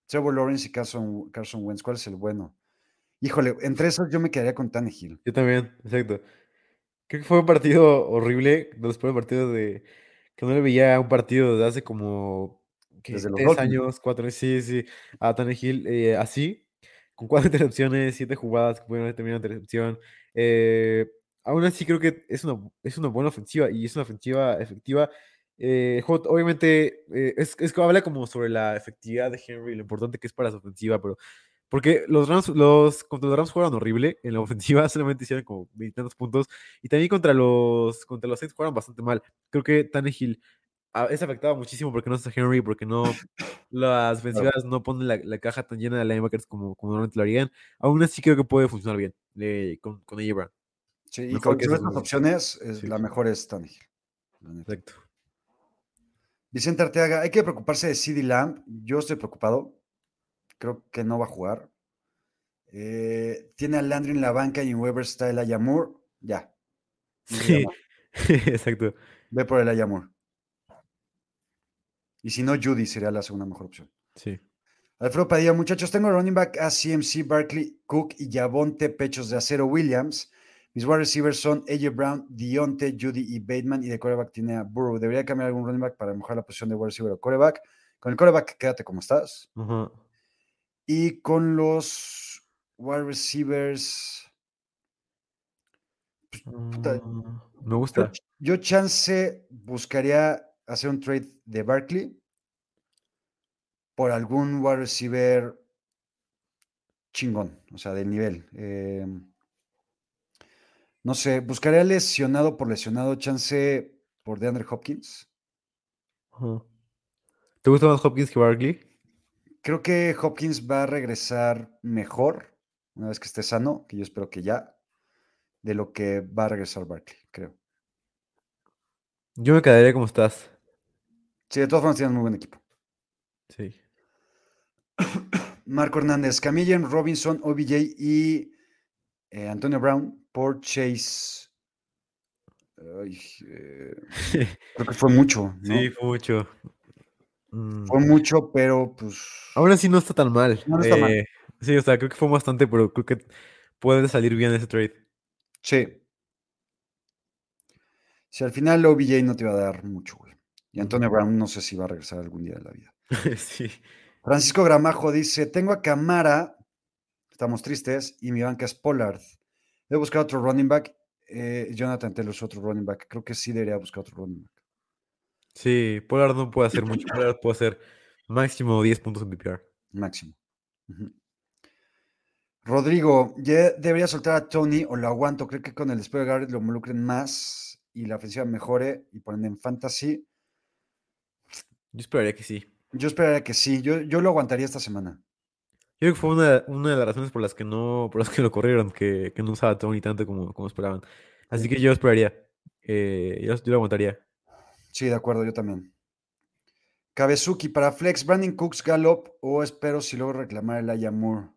Trevor Lawrence y Carson, Carson Wentz. ¿Cuál es el bueno? Híjole, entre esos yo me quedaría con Tannehill. Yo también, exacto. Creo que fue un partido horrible, de los primeros partidos de que no le veía un partido desde hace como ¿qué? Desde los tres años, cuatro años, sí, sí, a Tannehill eh, así, con cuatro intercepciones, siete jugadas que pudieron haber terminado en intercepción. eh, aún así creo que es una, es una buena ofensiva y es una ofensiva efectiva. Eh, obviamente eh, es, es que habla como sobre la efectividad de Henry, lo importante que es para su ofensiva, pero porque los Rams, los, contra los Rams jugaron horrible, en la ofensiva solamente hicieron como 20 tantos puntos, y también contra los, contra los Saints jugaron bastante mal. Creo que Tannehill es afectado muchísimo porque no está Henry, porque no, las ofensivas no ponen la, la caja tan llena de linebackers como, como normalmente lo harían. Aún así creo que puede funcionar bien eh, con, con AJ Brown. Sí, y con que estas dos. opciones, es- Sí. la mejor es Tannehill. Exacto. Vicente Arteaga, hay que preocuparse de CD Lamb. Yo estoy preocupado. Creo que no va a jugar. Eh, tiene a Landry en la banca y en Weber está el Ayamur. Ya. No Sí, exacto. Ve por el Ayamur. Y si no, Judy sería la segunda mejor opción. Sí. Alfredo Padilla, muchachos, tengo running back a CMC, Barkley, Cook y Yavonte Pechos de Acero Williams. Mis wide receivers son AJ Brown, Dionte, Judy y Bateman. Y de coreback tiene a Burrow. Debería cambiar algún running back para mejorar la posición de wide receiver o coreback. Con el coreback, quédate como estás. Y con los wide receivers, puta, Mm, Me yo, gusta. yo chance buscaría hacer un trade de Barkley por algún wide receiver chingón, o sea, del nivel. Eh, no sé, buscaría lesionado por lesionado, chance por DeAndre Hopkins. ¿Te gusta más Hopkins que Barkley? Creo que Hopkins va a regresar mejor una vez que esté sano, que yo espero que ya, de lo que va a regresar Barkley, creo. Yo me quedaría como estás. Sí, de todas formas tienen muy buen equipo. Sí. Marco Hernández, Camillen, Robinson, OBJ y eh, Antonio Brown por Chase. Ay, eh, creo que fue mucho, ¿no? Sí, fue mucho. Mm, Fue mucho, pero pues. Aún así no está tan mal. No está mal. Eh, Sí, o sea, creo que fue bastante, pero creo que puede salir bien ese trade. Sí. Si al final OBJ no te va a dar mucho, güey. Y Antonio Brown no sé si va a regresar algún día de la vida. sí. Francisco Gramajo dice: Tengo a Camara, estamos tristes, y mi banca es Pollard. Debo buscar otro running back. Eh, Jonathan Taylor es otro running back. Creo que sí debería buscar otro running back. Sí, Pollard no puede hacer mucho. Pollard puede hacer máximo 10 puntos en PPR. Máximo. Rodrigo, ya debería soltar a Tony o lo aguanto. Creo que con el despegue de Garrett lo involucren más y la ofensiva mejore y ponen en fantasy. Yo esperaría que sí. Yo esperaría que sí. Yo, yo lo aguantaría esta semana. Yo creo que fue una, una de las razones por las que no, por las que lo corrieron, que, que no usaba Tony tanto como, como esperaban. Así que yo esperaría. eh, yo, yo lo aguantaría. Sí, de acuerdo, yo también. Kabezuki para Flex, Brandon Cooks, Gallup o espero si logro reclamar el Aya Moore.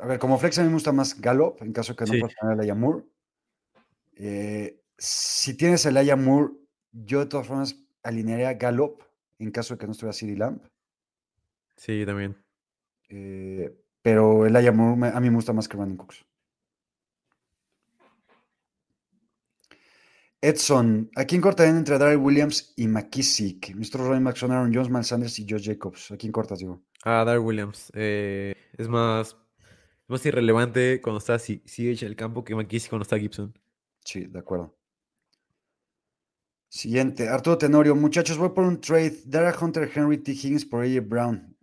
A ver, como Flex a mí me gusta más Gallup, en caso de que no Sí. tener el Aya Moore. Eh, si tienes el Aya Moore, yo de todas formas alinearía a Gallup en caso de que no estuviera CD Lamb. Sí, también. Eh, pero el Aya Moore me- a mí me gusta más que Brandon Cooks. Edson, ¿a quién cortarían entre Darrell Williams y McKissick? Nuestros running backs son Aaron Jones, Miles Sanders y Josh Jacobs. ¿A quién cortas, digo? Ah, Dar Williams. eh, es más, es más irrelevante cuando está CH en el campo que McKissick cuando está Gibson. Sí, de acuerdo. Siguiente, Arturo Tenorio. Muchachos, voy por un trade. Dar a Hunter Henry T. Higgins por AJ Brown.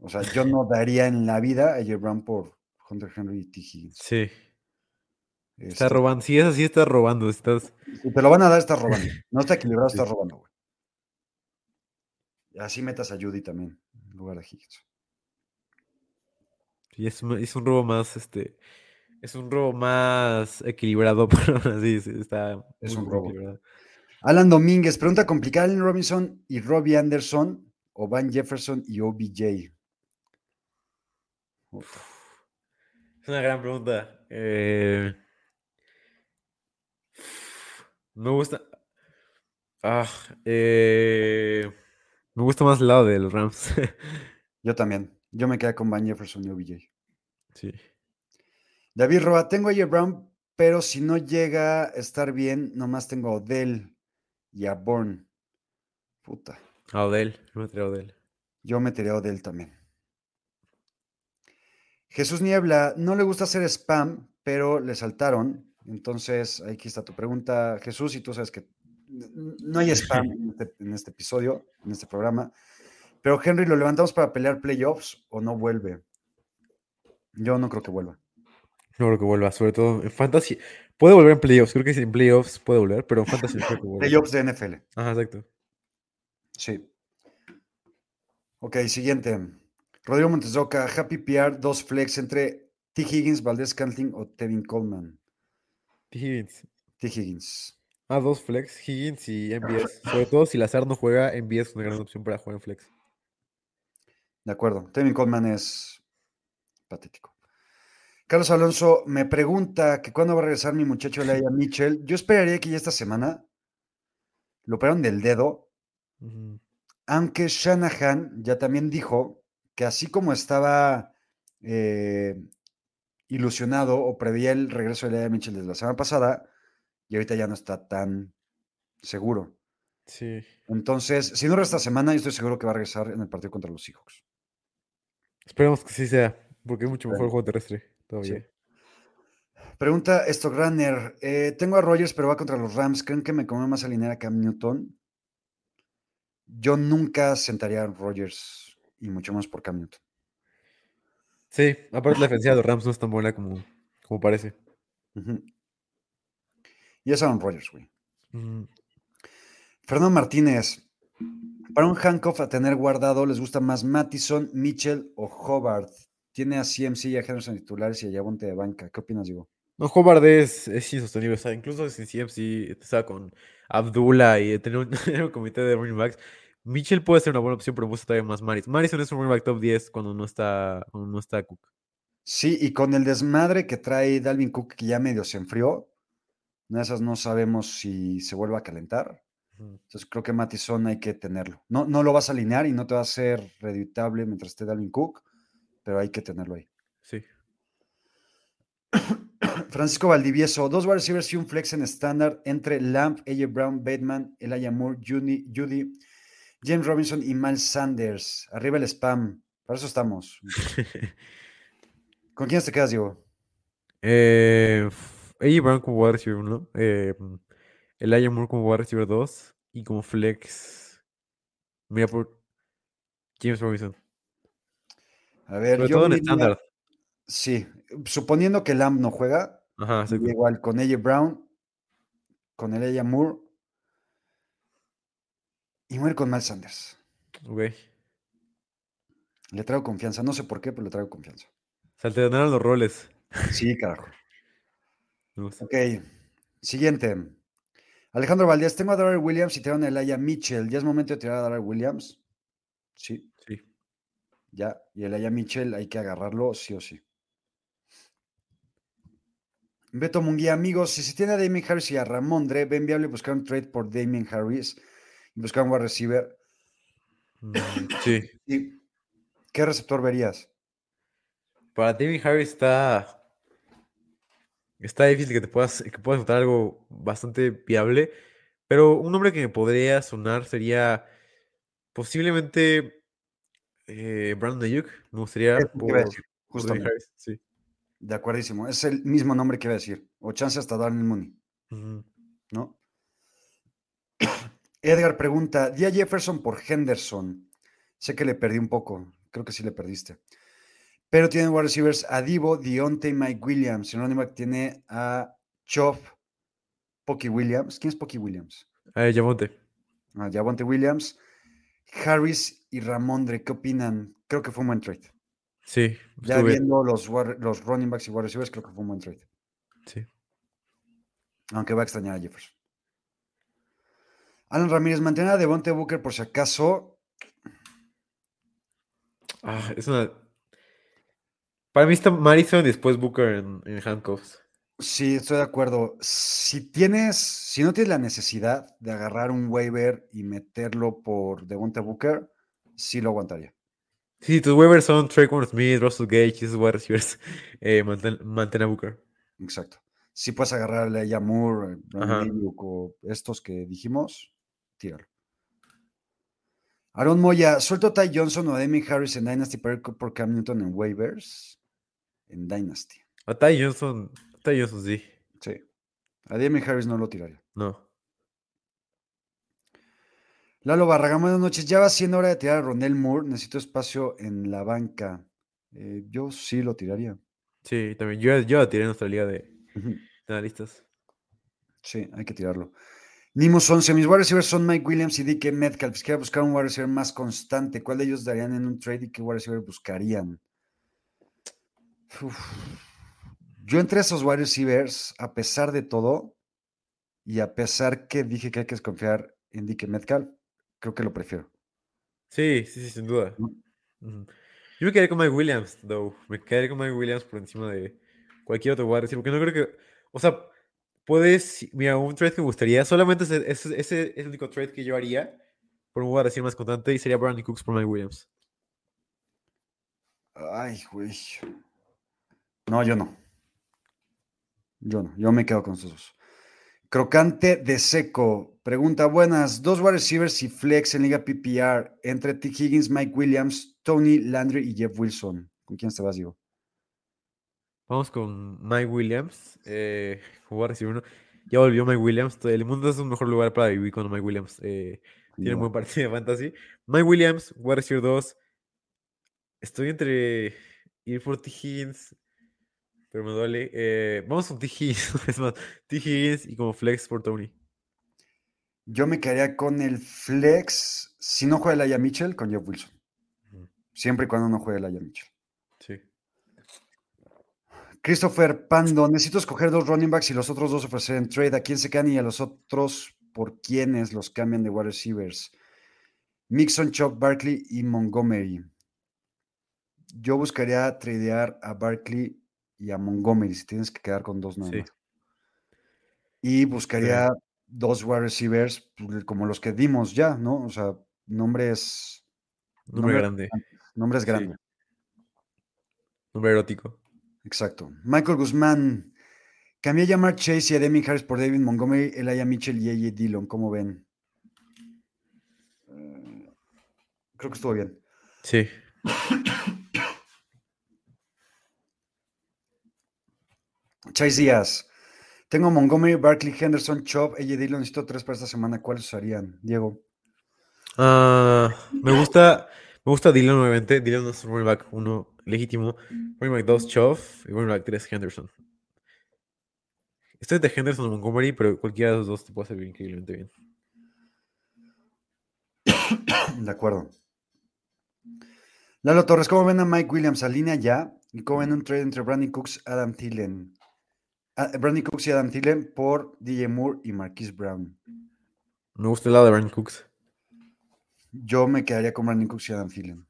O sea, yo no daría en la vida a AJ Brown por Hunter Henry T. Higgins. Sí. Está Este, robando. Si es así, está robando. Estás. Si te lo van a dar, estás robando. No está equilibrado, estás robando, güey. Y así metas a Judy también, en lugar de Higgins. sí, es, es un robo más, este. Es un robo más equilibrado, pero así sí, está. Es un robo. Alan Domínguez, pregunta complicada: Allen Robinson y Robbie Anderson o Van Jefferson y OBJ. Uf, Es una gran pregunta. Eh, me gusta. Ah, eh, me gusta más el lado de los Rams. Yo también. Yo me quedé con Van Jefferson y OBJ. sí. David Roa, tengo a AJ Brown, pero si no llega a estar bien, nomás tengo a Odell y a Bourne. Puta. A Odell. Yo me traigo a Odell. Yo metería a Odell también. Jesús Niebla, no le gusta hacer spam, pero le saltaron. Entonces, aquí está tu pregunta, Jesús, y tú sabes que no hay spam en este, en este episodio, en este programa. Pero Henry, ¿lo levantamos para pelear playoffs o no vuelve? Yo no creo que vuelva. No creo que vuelva, sobre todo en Fantasy. Puede volver en playoffs, creo que sí, en playoffs puede volver, pero en Fantasy no creo que vuelva. Playoffs de NFL. Ajá, exacto. Sí. Ok, siguiente. Rodrigo Montesoca, Happy PR, dos flex entre T. Higgins, Valdez Cantling o Tevin Coleman. T. Higgins. T. Higgins. Ah, dos flex, Higgins y MBS. Sobre todo si Lazar no juega, MBS es una gran opción para jugar en flex. De acuerdo. Tevin Coleman es patético. Carlos Alonso me pregunta que cuándo va a regresar mi muchacho Laia Mitchell. Yo esperaría que ya esta semana lo operaron del dedo, aunque Shanahan ya también dijo que así como estaba eh, ilusionado o preveía el regreso de Laia Mitchell desde la semana pasada, y ahorita ya no está tan seguro. Sí. Entonces, si no resta semana, yo estoy seguro que va a regresar en el partido contra los Seahawks. Esperemos que sí sea, porque es mucho mejor el juego terrestre Pregunta Stockrunner. Eh, tengo a Rogers, pero va contra los Rams. ¿Creen que me conviene más alinear a Cam Newton? yo nunca sentaría a Rogers y mucho más por Cam Newton. Sí, aparte la defensiva de los Rams no es tan buena como, como parece. Ujú. Y es Aaron Rodgers, güey. Mm, Fernando Martínez. Para un handcuff a tener guardado, ¿les gusta más Mattison, Mitchell o Hobart? Tiene a CMC y a Henderson titulares y a Yabonte de banca. ¿Qué opinas, Diego? No, Hobart es, es insostenible. O sea, incluso sin CMC estaba con Abdullah y tener un, comité de running backs. Mitchell puede ser una buena opción, pero me gusta todavía más Maris. Marison es un running back top 10 cuando no está, cuando no está Cook. Sí, y con el desmadre que trae Dalvin Cook, que ya medio se enfrió, una de esas no sabemos si se vuelve a calentar. Entonces creo que Mattison hay que tenerlo. No, no lo vas a alinear y no te va a ser reditable mientras esté Dalvin Cook, pero hay que tenerlo ahí. Sí. Francisco Valdivieso, dos wide receivers y un flex en estándar entre Lamp, AJ Brown, Bateman, Elijah Moore, Judy, Judy, James Robinson y Miles Sanders. Arriba el spam. Para eso estamos. ¿Con quiénes te quedas, Diego? Eh, AJ Brown como wide receiver 1. Eh, Elijah Moore como wide receiver 2. Y como flex. Mira por James Robinson. A ver, Sobre yo todo en estándar. Sí, suponiendo que Lamb no juega, Ajá, igual con AJ Brown, con Elijah Moore y muere con Miles Sanders. Ok. Le traigo confianza, no sé por qué, pero le traigo confianza. Se alternaron los roles. Sí, carajo. Ok, siguiente. Alejandro Valdés, tengo a Darrell Williams y tengo a Elijah Mitchell. ¿Ya es momento de tirar a Darrell Williams? Sí. Ya. Y Elijah Mitchell hay que agarrarlo sí o sí. Beto Munguía, amigos, si se tiene a Damien Harris y a Ramondre, ven viable buscar un trade por Damien Harris y buscar un wide receiver. Mm, sí. ¿Y qué receptor verías? Para David Harris está. Está difícil que te puedas, que puedas encontrar algo bastante viable. Pero un nombre que me podría sonar sería posiblemente eh, Brandon Ayuk. Me gustaría por, justamente. Harris. Sí. De acuerdísimo. Es el mismo nombre que iba a decir. O chance hasta Darnell Mooney. ¿no? Edgar pregunta, di a Jefferson por Henderson. Sé que le perdí un poco, creo que sí le perdiste. Pero tienen wide receivers a Divo, Dionte y Mike Williams. En running back tiene a Chop, Pocky Williams. ¿Quién es Pocky Williams? Eh, Yamonte. A Javonte Williams, Harris y Ramondre. ¿Qué opinan? Creo que fue un buen trade. Sí. Ya viendo los, los running backs y wide receivers, creo que fue un buen trade. Sí. Aunque va a extrañar a Jefferson. Alan Ramírez, mantener a Devonte Booker por si acaso. Ah, es una. Para mí está Madison y después Booker en, en handcuffs. Sí, estoy de acuerdo. Si tienes, si no tienes la necesidad de agarrar un waiver y meterlo por Devonte Booker, sí lo aguantaría. Sí, tus waivers son Traquan Smith, Russell Gage, esos wide receivers. Eh, mantén, mantén a Booker. Exacto. Si puedes agarrarle a Yamur, Ajá. o estos que dijimos, tíralo. Aaron Moya, ¿suelto a Ty Johnson o a Demi Harris en Dynasty para ir por Cam Newton en waivers? En Dynasty. A Ty Johnson. Ty Johnson, sí. Sí. A Demi Harris no lo tiraría. No. Lalo Barragán, buenas noches. Ya va siendo hora de tirar a Ronel Moore. Necesito espacio en la banca. Eh, yo sí lo tiraría. Sí, también. Yo, yo la tiré en nuestra liga de, de analistas. Sí, hay que tirarlo. Nimos 11. Mis wide receivers son Mike Williams y DK Metcalf. Si quiero buscar un wide receiver más constante, ¿cuál de ellos darían en un trade y qué wide receiver buscarían? Uf. Yo entre esos wide receivers, a pesar de todo, y a pesar que dije que hay que desconfiar en DK Metcalf, creo que lo prefiero. Sí, sí, sí, sin duda. Yo me quedaría con Mike Williams, though. Me quedaría con Mike Williams por encima de cualquier otro receiver. Porque no creo que. O sea, puedes. Mira, un trade que me gustaría. Solamente ese, ese, ese es el único trade que yo haría por un receiver más constante y sería Brandon Cooks por Mike Williams. Ay, güey. No, yo no. Yo no. Yo me quedo con esos dos. Crocante de seco. Pregunta, buenas. Dos wide receivers y flex en Liga PPR entre T. Higgins, Mike Williams, Tony Landry y Jeff Wilson. ¿Con quién te vas, Diego? Vamos con Mike Williams. Eh, wide receiver uno. Ya volvió Mike Williams. El mundo es un mejor lugar para vivir con Mike Williams. Eh, Tiene un buen partido de fantasy. Mike Williams, wide receiver 2. Estoy entre ir por T. Higgins, pero me duele. Eh, vamos con T. Higgins. Es más, T. Higgins y como flex por Tony. Yo me quedaría con el flex, si no juega Elijah Mitchell, con Jeff Wilson. Siempre y cuando no juegue Elijah Mitchell. Sí. Christopher Pando, necesito escoger dos running backs y los otros dos ofrecer en trade. ¿A quién se quedan y a los otros por quiénes los cambian de wide receivers? Mixon, Chuck, Barkley y Montgomery. Yo buscaría tradear a Barkley y a Montgomery si tienes que quedar con dos nada Sí. más. Y buscaría dos wide receivers pues, como los que dimos ya, ¿no? O sea, nombres, Nombre Nombre- grande. nombres Sí. grandes. Nombre erótico. Exacto. Michael Guzmán. Cambié a llamar Chase y a Demi Harris por David Montgomery, Elijah Mitchell y AJ Dillon. ¿Cómo ven? Eh, creo que estuvo bien. Sí. Chase Díaz. Tengo Montgomery, Barkley, Henderson, Chop, AJ Dillon. Necesito tres para esta semana. ¿Cuáles usarían? Diego. Ah, me gusta, me gusta Dylan nuevamente. Dylan es un running back 1 legítimo. Running back 2, Choff. Y running back 3, Henderson. Estoy de Henderson o Montgomery, pero cualquiera de los dos te puede servir increíblemente bien. De acuerdo. Lalo Torres, ¿cómo ven a Mike Williams? ¿Alinea ya? ¿Y cómo ven un trade entre Brandon Cooks y Adam Thielen? Ah, Brandon Cooks y Adam Thielen por DJ Moore y Marquise Brown. Me gusta el lado de Brandon Cooks. Yo me quedaría con Brandon Cooks y Adam Thielen.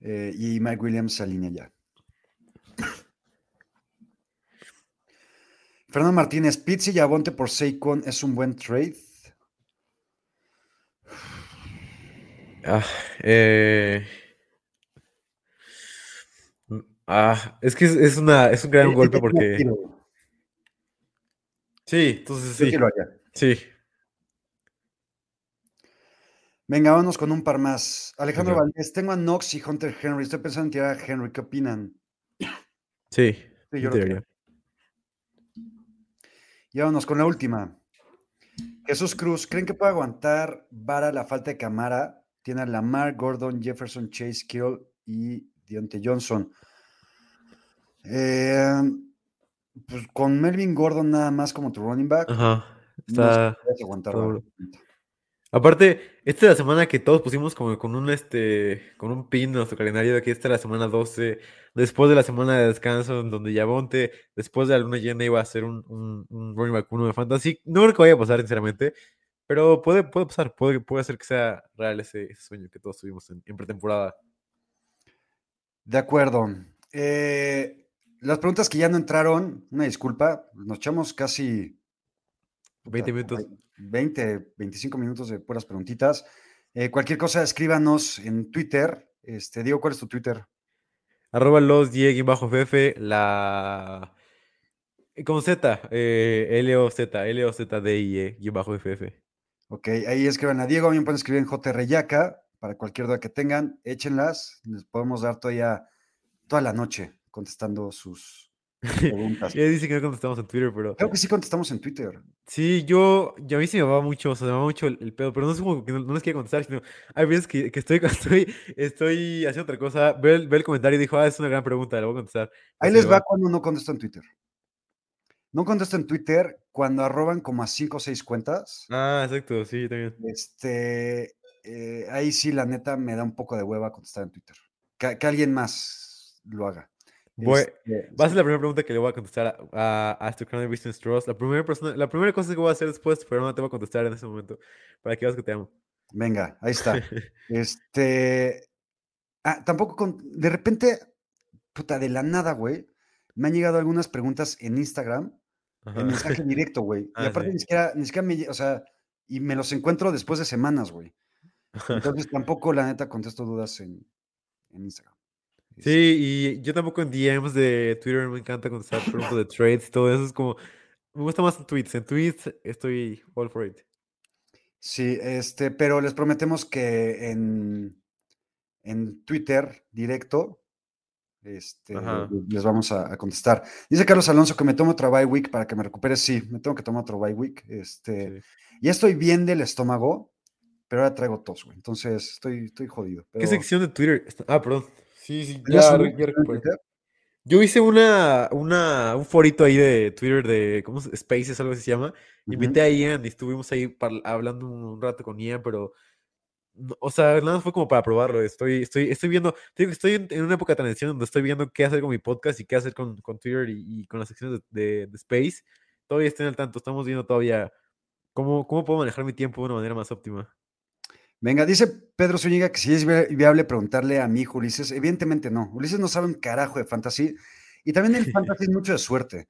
Eh, y Mike Williams se alinea ya. Fernando Martínez, Pitts y Avonte por Saquon es un buen trade. Ah, eh, ah, es que es, es una, es un gran Eh, golpe porque. Sí, entonces yo sí. sí lo haría. Sí. Venga, vámonos con un par más. Alejandro. Valdés, tengo a Knox y Hunter Henry. Estoy pensando en tirar a Henry. ¿Qué opinan? Sí. Sí, yo lo. Y vámonos con la última. Jesús Cruz, ¿creen que puede aguantar vara la falta de Camara? Tiene a Lamar, Gordon, Jefferson, Chase, Kittle y Deontay Johnson. Eh, pues con Melvin Gordon nada más como tu running back. Ajá. no Está. puedes aguantar. Aparte, esta es la semana que todos pusimos como con un este con un pin en nuestro calendario de que esta es la semana 12, después de la semana de descanso, en donde Yabonte, después de la luna llena, iba a ser un, un, un running back uno de fantasy. No creo que vaya a pasar, sinceramente, pero puede, puede pasar, puede, puede ser que sea real ese, ese sueño que todos tuvimos en, en pretemporada. De acuerdo. Eh, las preguntas que ya no entraron, una disculpa, nos echamos casi 20 minutos. 20, 25 minutos de puras preguntitas. Eh, cualquier cosa, escríbanos en Twitter. Este, Diego, ¿cuál es tu Twitter? Arroba los bajo ff la. eh, Con Z, eh, L-O-Z, L-O-Z-D-I-E, bajo FF. Ok, ahí escriban a Diego, bien pueden escribir en JR Yaca, para cualquier duda que tengan, échenlas, les podemos dar todavía toda la noche contestando sus preguntas. Ella dice que no contestamos en Twitter, pero. Creo que sí contestamos en Twitter. Sí, yo, yo a mí sí me va mucho, o sea, me va mucho el, el pedo, pero no es como que no, no les quiero contestar, sino hay veces que, que estoy, estoy, estoy haciendo otra cosa, veo el, veo el comentario y dijo, ah, es una gran pregunta, la voy a contestar. Ahí les va cuando no contesto en Twitter. No contesto en Twitter cuando arroban como a 5 o 6 cuentas. Ah, exacto, sí, también. Este, eh, ahí sí, la neta, me da un poco de hueva contestar en Twitter. Que, que alguien más lo haga. Voy- Este, Va a ser la primera pregunta que le voy a contestar a, a, a este canal de Business Trust. La primera, persona, la primera cosa que voy a hacer después, pero no te voy a contestar en ese momento, para que veas que te amo. Venga, ahí está. Este. Ah, tampoco con. De repente, puta, de la nada, güey. Me han llegado algunas preguntas en Instagram, Ajá. en mensaje directo, güey. y Ah, aparte sí. ni siquiera, ni siquiera me. O sea, y me los encuentro después de semanas, güey. Entonces tampoco, la neta, contesto dudas en, en Instagram. Sí, y yo tampoco en DMs de Twitter me encanta contestar preguntas de trades y todo eso. Es como, me gusta más en tweets. En tweets estoy all for it. Sí, este, pero les prometemos que en, en Twitter directo este, les vamos a, a contestar. Dice Carlos Alonso que me tomo otro bye week para que me recupere. Sí, me tengo que tomar otro bye week. Este, Sí. Ya estoy bien del estómago. pero ahora traigo tos, güey. Entonces estoy, estoy jodido. ¿Qué sección de Twitter? Ah, perdón. Sí, sí, ¿Tenías ya, recuperé. Yo hice una, una, un forito ahí de Twitter de, ¿cómo se- Spaces, algo así se llama. Invité a Ian y estuvimos ahí hablando un, un rato con Ian, pero, o sea, nada fue como para probarlo. Estoy, estoy, estoy viendo, digo que estoy en, en una época de transición donde estoy viendo qué hacer con mi podcast y qué hacer con, con Twitter y, y con las secciones de, de- de Space. Todavía estoy al tanto, estamos viendo todavía cómo, cómo puedo manejar mi tiempo de una manera más óptima. Venga, dice Pedro Zúñiga que si es vi- viable preguntarle a mi hijo Ulises. Evidentemente no. Ulises no sabe un carajo de fantasy. Y también el fantasy es mucho de suerte.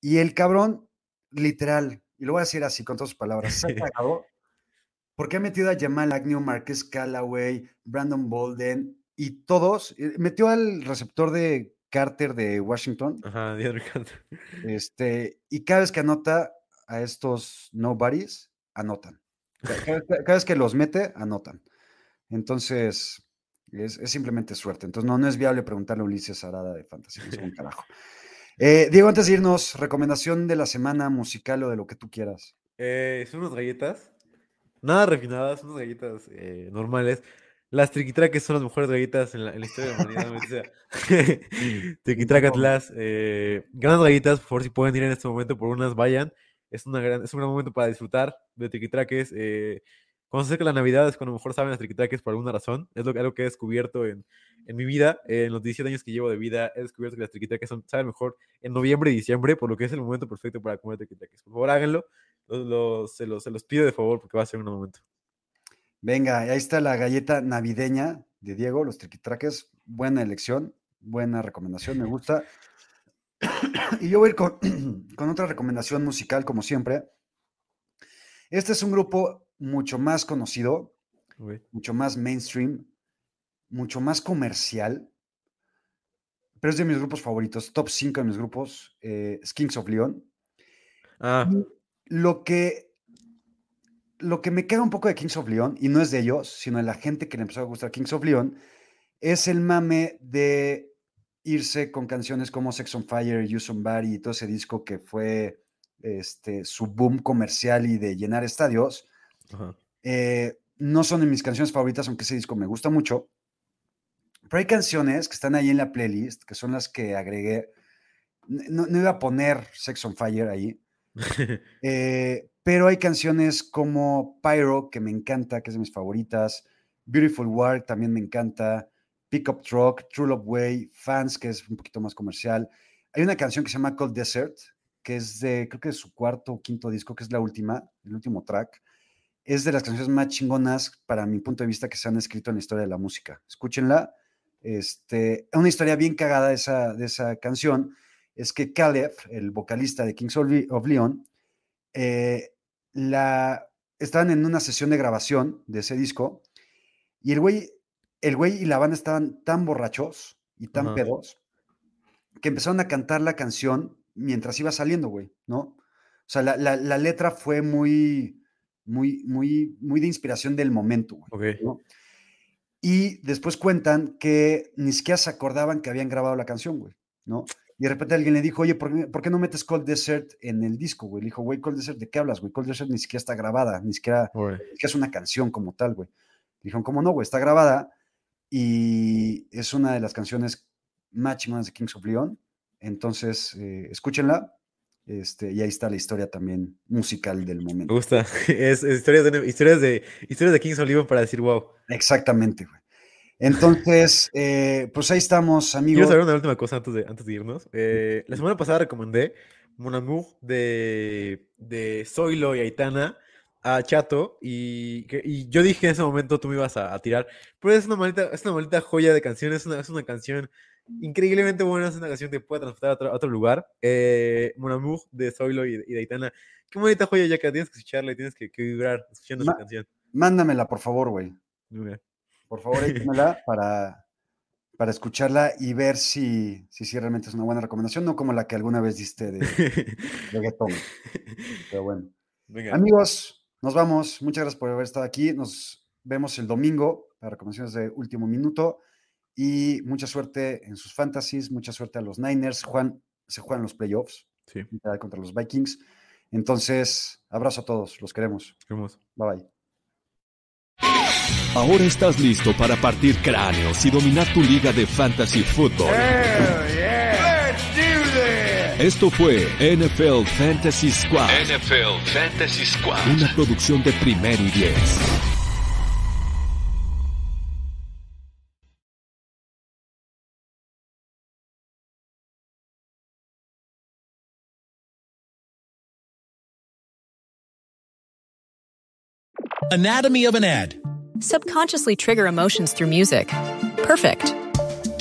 Y el cabrón, literal, y lo voy a decir así con todas sus palabras, se ha cagado porque ha metido a Jamal Agnew, Marquez Callaway, Brandon Bolden y todos. eh, Metió al receptor de Carter de Washington. Ajá, DeAndre Hunter. Este, y cada vez que anota a estos nobodies, anotan. Cada, vez que los mete, anotan. Entonces, es, es simplemente suerte. Entonces, no, no es viable preguntarle a Ulises Arada de un carajo. Eh, Diego, antes de irnos, recomendación de la semana musical o de lo que tú quieras. Eh, son unas galletas. Nada refinadas, unas galletas eh, normales. Las triquitraques son las mejores galletas en la, en la historia de la humanidad. sea. Triquitracatlas, grandes galletas, por favor, si pueden ir en este momento por unas, vayan. Es, una gran, es un gran momento para disfrutar de triquitraques. Eh, cuando se acerca la Navidad es cuando mejor saben las triquitraques por alguna razón. Es lo, algo que he descubierto en, en mi vida. eh, en los 17 años que llevo de vida, he descubierto que las triquitraques son, saben mejor en noviembre y diciembre, por lo que es el momento perfecto para comer triquitraques. Por favor, háganlo. Los- los- se, los, se los pido de favor porque va a ser un momento. Venga, ahí está la galleta navideña de Diego, los triquitraques. Buena elección, buena recomendación, me gusta. Y yo voy a ir con, con otra recomendación musical, como siempre. Este es un grupo mucho más conocido, mucho más mainstream, mucho más comercial, pero es de mis grupos favoritos, top 5 de mis grupos, eh, es Kings of Leon. Ah, Lo que, lo que me queda un poco de Kings of Leon, y no es de ellos, sino de la gente que le empezó a gustar Kings of Leon, es el mame de irse con canciones como Sex on Fire, You Somebody y todo ese disco que fue este, su boom comercial y de llenar estadios. ajá. Eh, no son de mis canciones favoritas, aunque ese disco me gusta mucho. Pero hay canciones que están ahí en la playlist, que son las que agregué. No, no iba a poner Sex on Fire ahí, eh, pero hay canciones como Pyro, que me encanta, que es de mis favoritas. Beautiful War también me encanta. Pickup Truck, True Love Way, Fans, que es un poquito más comercial. Hay una canción que se llama Cold Desert, que es de, creo que de su cuarto o quinto disco, que es la última, el último track. Es de las canciones más chingonas, para mi punto de vista, que se han escrito en la historia de la música. Escúchenla. Este, una historia bien cagada de esa, de esa canción es que Caleb, el vocalista de Kings of Leon, eh, la, estaban en una sesión de grabación de ese disco y el güey, el güey y la banda estaban tan borrachos y tan Ajá. pedos que empezaron a cantar la canción mientras iba saliendo, güey, ¿no? O sea, la, la- la letra fue muy, muy, muy, muy de inspiración del momento, güey. Y después cuentan que ni siquiera se acordaban que habían grabado la canción, güey, ¿no? Y de repente alguien le dijo, oye, ¿por qué, por qué no metes Cold Desert en el disco, güey? Le dijo, güey, Cold Desert, ¿de qué hablas, güey? Cold Desert ni siquiera está grabada, ni siquiera, ni siquiera es una canción como tal, güey. Dijeron, ¿cómo no, güey? Está grabada y es una de las canciones chingonas de Kings of Leon. Entonces, eh, escúchenla. Este, y ahí está la historia también musical del Me momento. gusta. Es, es historias, de, historias, de, historias de Kings of Leon para decir wow. Exactamente, güey. Entonces, eh, pues ahí estamos, Quiero amigos. saber una última cosa antes de, antes de irnos. Eh, la semana pasada recomendé Mon Amour de, de Zoilo y Aitana a Chato y, y yo dije en ese momento tú me ibas a, a tirar, pero es una maldita, es una maldita joya de canción, es una, es una canción increíblemente buena, es una canción que puede transportar a otro, a otro lugar. Eh, Mon Amour de Zoilo y, y de Aitana. Qué bonita joya, ya que tienes que escucharla y tienes que, que vibrar escuchando Ma- esa canción. Mándamela, por favor, güey. Por favor, échamela para, para escucharla y ver si, si, sí realmente es una buena recomendación, no como la que alguna vez diste de reggaetón. Pero bueno. Venga. Amigos, nos vamos. Muchas gracias por haber estado aquí. Nos vemos el domingo para recomendaciones de último minuto. Y mucha suerte en sus fantasies, mucha suerte a los Niners. Juan, se juegan los playoffs Sí, contra los Vikings. Entonces, abrazo a todos, los queremos. hermoso. Bye bye. Ahora estás listo para partir cráneos y dominar tu liga de fantasy football. Esto fue NFL Fantasy Squad, NFL Fantasy Squad. una producción de primero y diez. Anatomy of an ad. Subconsciously trigger emotions through music. Perfect.